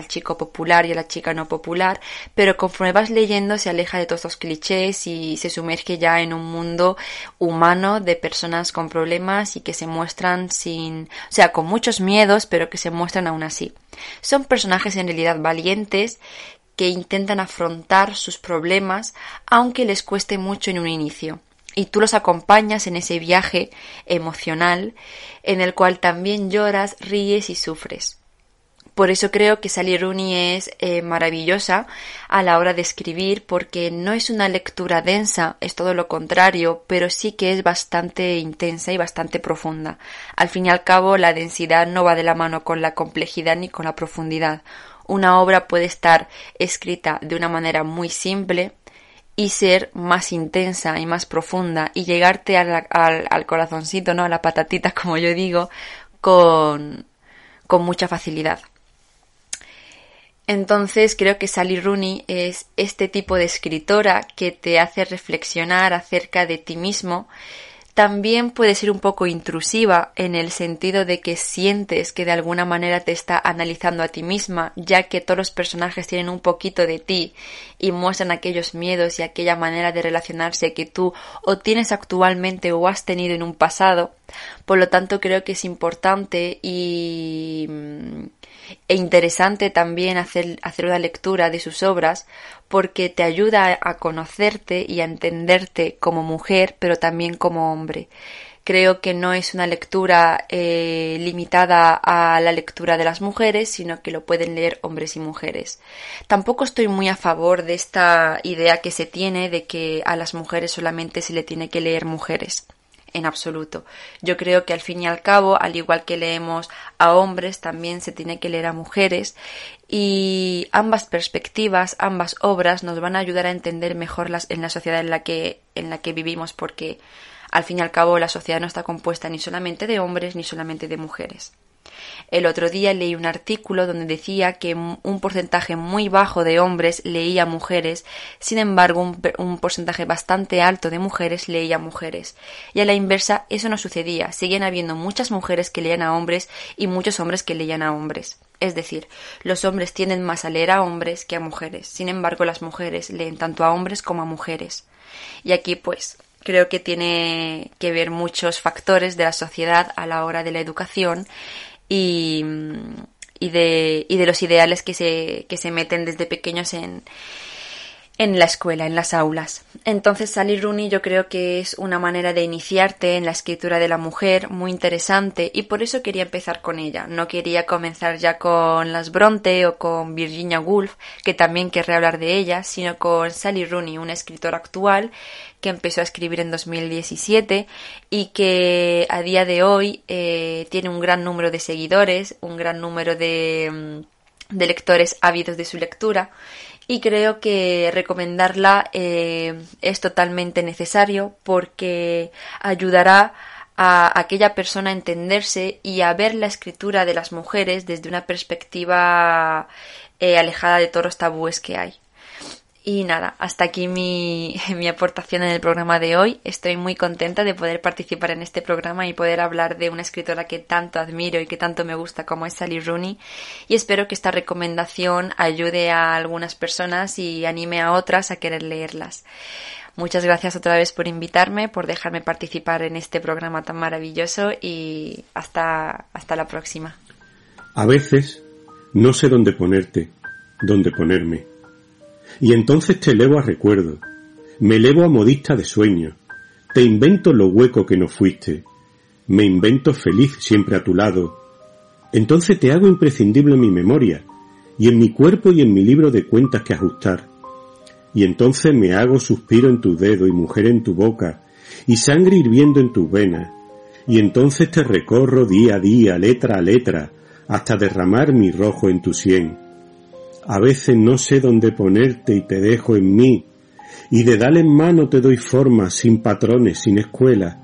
chico popular y a la chica no popular, pero conforme vas leyendo se aleja de todos los clichés y se sumerge ya en un mundo humano de personas con problemas y que se muestran sin, o sea, con muchos miedos, pero que se muestran aún así. Son personajes en realidad valientes que intentan afrontar sus problemas aunque les cueste mucho en un inicio. Y tú los acompañas en ese viaje emocional en el cual también lloras, ríes y sufres. Por eso creo que Sally Rooney es eh, maravillosa a la hora de escribir porque no es una lectura densa, es todo lo contrario, pero sí que es bastante intensa y bastante profunda. Al fin y al cabo, la densidad no va de la mano con la complejidad ni con la profundidad. Una obra puede estar escrita de una manera muy simple, y ser más intensa y más profunda y llegarte al, corazoncito, ¿no? A la patatita, (laughs) como yo digo, con, con mucha facilidad. Entonces creo que Sally Rooney es este tipo de escritora que te hace reflexionar acerca de ti mismo. También puede ser un poco intrusiva en el sentido de que sientes que de alguna manera te está analizando a ti misma, ya que todos los personajes tienen un poquito de ti y muestran aquellos miedos y aquella manera de relacionarse que tú o tienes actualmente o has tenido en un pasado. Por lo tanto, creo que es importante y e interesante también hacer, hacer una lectura de sus obras porque te ayuda a conocerte y a entenderte como mujer, pero también como hombre. Creo que no es una lectura eh, limitada a la lectura de las mujeres, sino que lo pueden leer hombres y mujeres. Tampoco estoy muy a favor de esta idea que se tiene de que a las mujeres solamente se le tiene que leer mujeres en absoluto. Yo creo que al fin y al cabo, al igual que leemos a hombres, también se tiene que leer a mujeres y ambas perspectivas, ambas obras nos van a ayudar a entender mejor las, en la sociedad en la que en la que vivimos porque al fin y al cabo la sociedad no está compuesta ni solamente de hombres ni solamente de mujeres. El otro día leí un artículo donde decía que un porcentaje muy bajo de hombres leía mujeres, sin embargo un, porcentaje bastante alto de mujeres leía mujeres. Y a la inversa eso no sucedía, siguen habiendo muchas mujeres que leían a hombres y muchos hombres que leían a hombres. Es decir, los hombres tienden más a leer a hombres que a mujeres, sin embargo las mujeres leen tanto a hombres como a mujeres. Y aquí pues creo que tiene que ver muchos factores de la sociedad a la hora de la educación y, y, de, y de los ideales que se, que se meten desde pequeños en, en la escuela, en las aulas. Entonces, Sally Rooney yo creo que es una manera de iniciarte en la escritura de la mujer muy interesante y por eso quería empezar con ella. No quería comenzar ya con las Bronte o con Virginia Woolf, que también querré hablar de ella, sino con Sally Rooney, una escritora actual que empezó a escribir en 2017 y que a día de hoy eh, tiene un gran número de seguidores, un gran número de, mm, de lectores ávidos de su lectura y creo que recomendarla eh, es totalmente necesario porque ayudará a aquella persona a entenderse y a ver la escritura de las mujeres desde una perspectiva eh, alejada de todos los tabúes que hay. Y nada, hasta aquí mi, (laughs) mi, aportación en el programa de hoy. Estoy muy contenta de poder participar en este programa y poder hablar de una escritora que tanto admiro y que tanto me gusta como es Sally Rooney. Y espero que esta recomendación ayude a algunas personas y anime a otras a querer leerlas. Muchas gracias otra vez por invitarme, por dejarme participar en este programa tan maravilloso y hasta, hasta la próxima. A veces no sé dónde ponerte, dónde ponerme y entonces te elevo a recuerdo, me elevo a modista de sueño, te invento lo hueco que no fuiste, me invento feliz siempre a tu lado, entonces te hago imprescindible en mi memoria, y en mi cuerpo y en mi libro de cuentas que ajustar, y entonces me hago suspiro en tu dedo y mujer en tu boca, y sangre hirviendo en tus venas, y entonces te recorro día a día, letra a letra, hasta derramar mi rojo en tu sien, a veces no sé dónde ponerte y te dejo en mí, y de dale en mano te doy forma, sin patrones, sin escuela,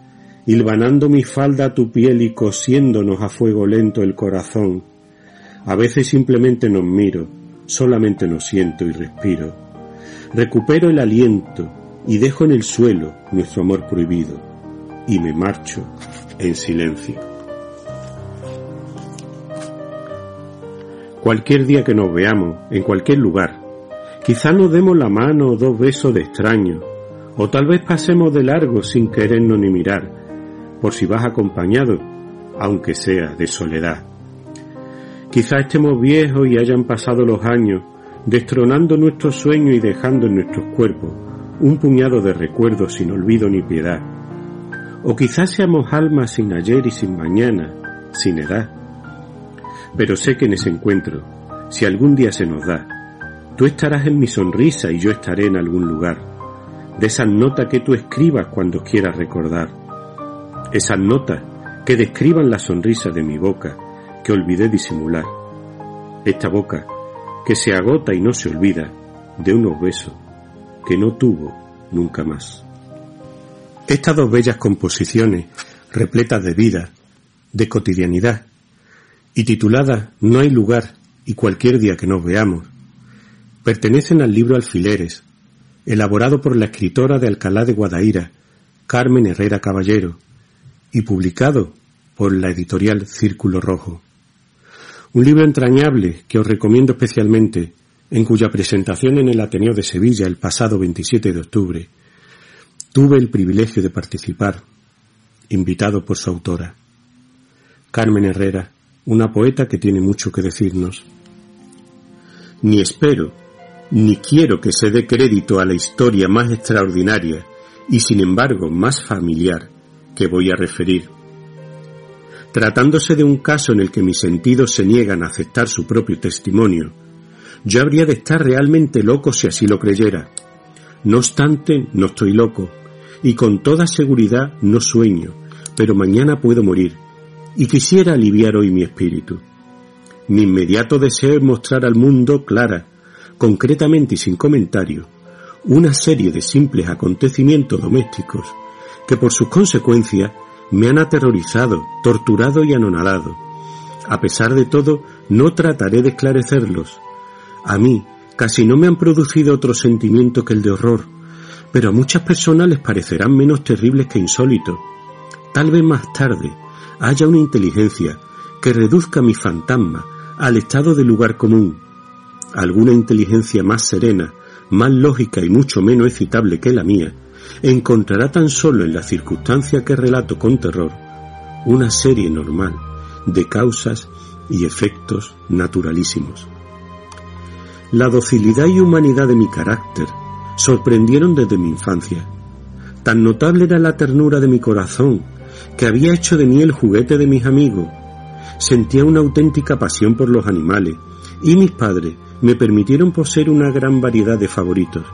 hilvanando mi falda a tu piel y cosiéndonos a fuego lento el corazón. A veces simplemente nos miro, solamente nos siento y respiro. Recupero el aliento y dejo en el suelo nuestro amor prohibido, y me marcho en silencio. Cualquier día que nos veamos, en cualquier lugar. Quizá nos demos la mano o dos besos de extraño, o tal vez pasemos de largo sin querernos ni mirar, por si vas acompañado, aunque sea de soledad. Quizá estemos viejos y hayan pasado los años, destronando nuestros sueños y dejando en nuestros cuerpos un puñado de recuerdos sin olvido ni piedad. O quizás seamos almas sin ayer y sin mañana, sin edad pero sé que en ese encuentro, si algún día se nos da, tú estarás en mi sonrisa y yo estaré en algún lugar, de esas notas que tú escribas cuando quieras recordar, esas notas que describan la sonrisa de mi boca que olvidé disimular, esta boca que se agota y no se olvida de unos besos que no tuvo nunca más. Estas dos bellas composiciones, repletas de vida, de cotidianidad, y titulada No hay lugar y cualquier día que nos veamos, pertenecen al libro Alfileres, elaborado por la escritora de Alcalá de Guadaira, Carmen Herrera Caballero, y publicado por la editorial Círculo Rojo. Un libro entrañable que os recomiendo especialmente, en cuya presentación en el Ateneo de Sevilla el pasado 27 de octubre tuve el privilegio de participar, invitado por su autora. Carmen Herrera una poeta que tiene mucho que decirnos. Ni espero, ni quiero que se dé crédito a la historia más extraordinaria y sin embargo más familiar que voy a referir. Tratándose de un caso en el que mis sentidos se niegan a aceptar su propio testimonio, yo habría de estar realmente loco si así lo creyera. No obstante, no estoy loco, y con toda seguridad no sueño, pero mañana puedo morir, y quisiera aliviar hoy mi espíritu. Mi inmediato deseo es mostrar al mundo clara, concretamente y sin comentario, una serie de simples acontecimientos domésticos que por sus consecuencias me han aterrorizado, torturado y anonadado, A pesar de todo, no trataré de esclarecerlos. A mí casi no me han producido otro sentimiento que el de horror, pero a muchas personas les parecerán menos terribles que insólitos. Tal vez más tarde haya una inteligencia que reduzca mi fantasma al estado de lugar común. Alguna inteligencia más serena, más lógica y mucho menos excitable que la mía, encontrará tan solo en la circunstancia que relato con terror una serie normal de causas y efectos naturalísimos. La docilidad y humanidad de mi carácter sorprendieron desde mi infancia. Tan notable era la ternura de mi corazón, que había hecho de mí el juguete de mis amigos. Sentía una auténtica pasión por los animales, y mis padres me permitieron poseer una gran variedad de favoritos.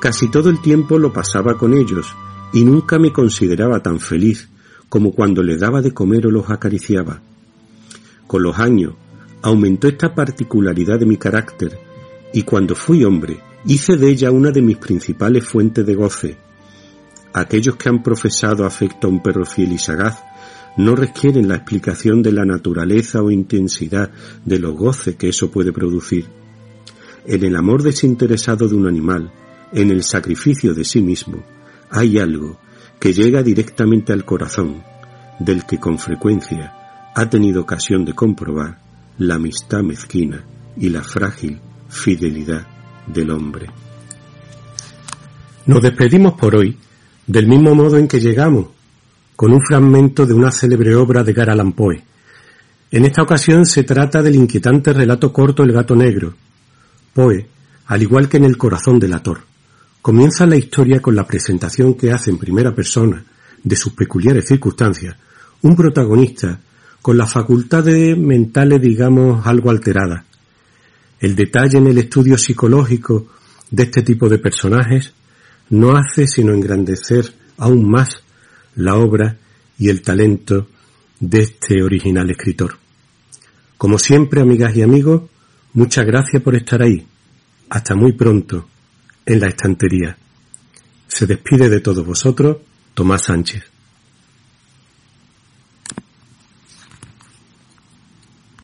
Casi todo el tiempo lo pasaba con ellos, y nunca me consideraba tan feliz como cuando les daba de comer o los acariciaba. Con los años aumentó esta particularidad de mi carácter, y cuando fui hombre hice de ella una de mis principales fuentes de goce. Aquellos que han profesado afecto a un perro fiel y sagaz no requieren la explicación de la naturaleza o intensidad de los goces que eso puede producir. En el amor desinteresado de un animal, en el sacrificio de sí mismo, hay algo que llega directamente al corazón, del que con frecuencia ha tenido ocasión de comprobar la amistad mezquina y la frágil fidelidad del hombre. Nos despedimos por hoy del mismo modo en que llegamos, con un fragmento de una célebre obra de Gar Poe. En esta ocasión se trata del inquietante relato corto El gato negro. Poe, al igual que en El corazón del ator, comienza la historia con la presentación que hace en primera persona de sus peculiares circunstancias un protagonista con las facultades mentales, digamos, algo alteradas, el detalle en el estudio psicológico de este tipo de personajes no hace sino engrandecer aún más la obra y el talento de este original escritor. Como siempre, amigas y amigos, muchas gracias por estar ahí. Hasta muy pronto en la estantería. Se despide de todos vosotros Tomás Sánchez.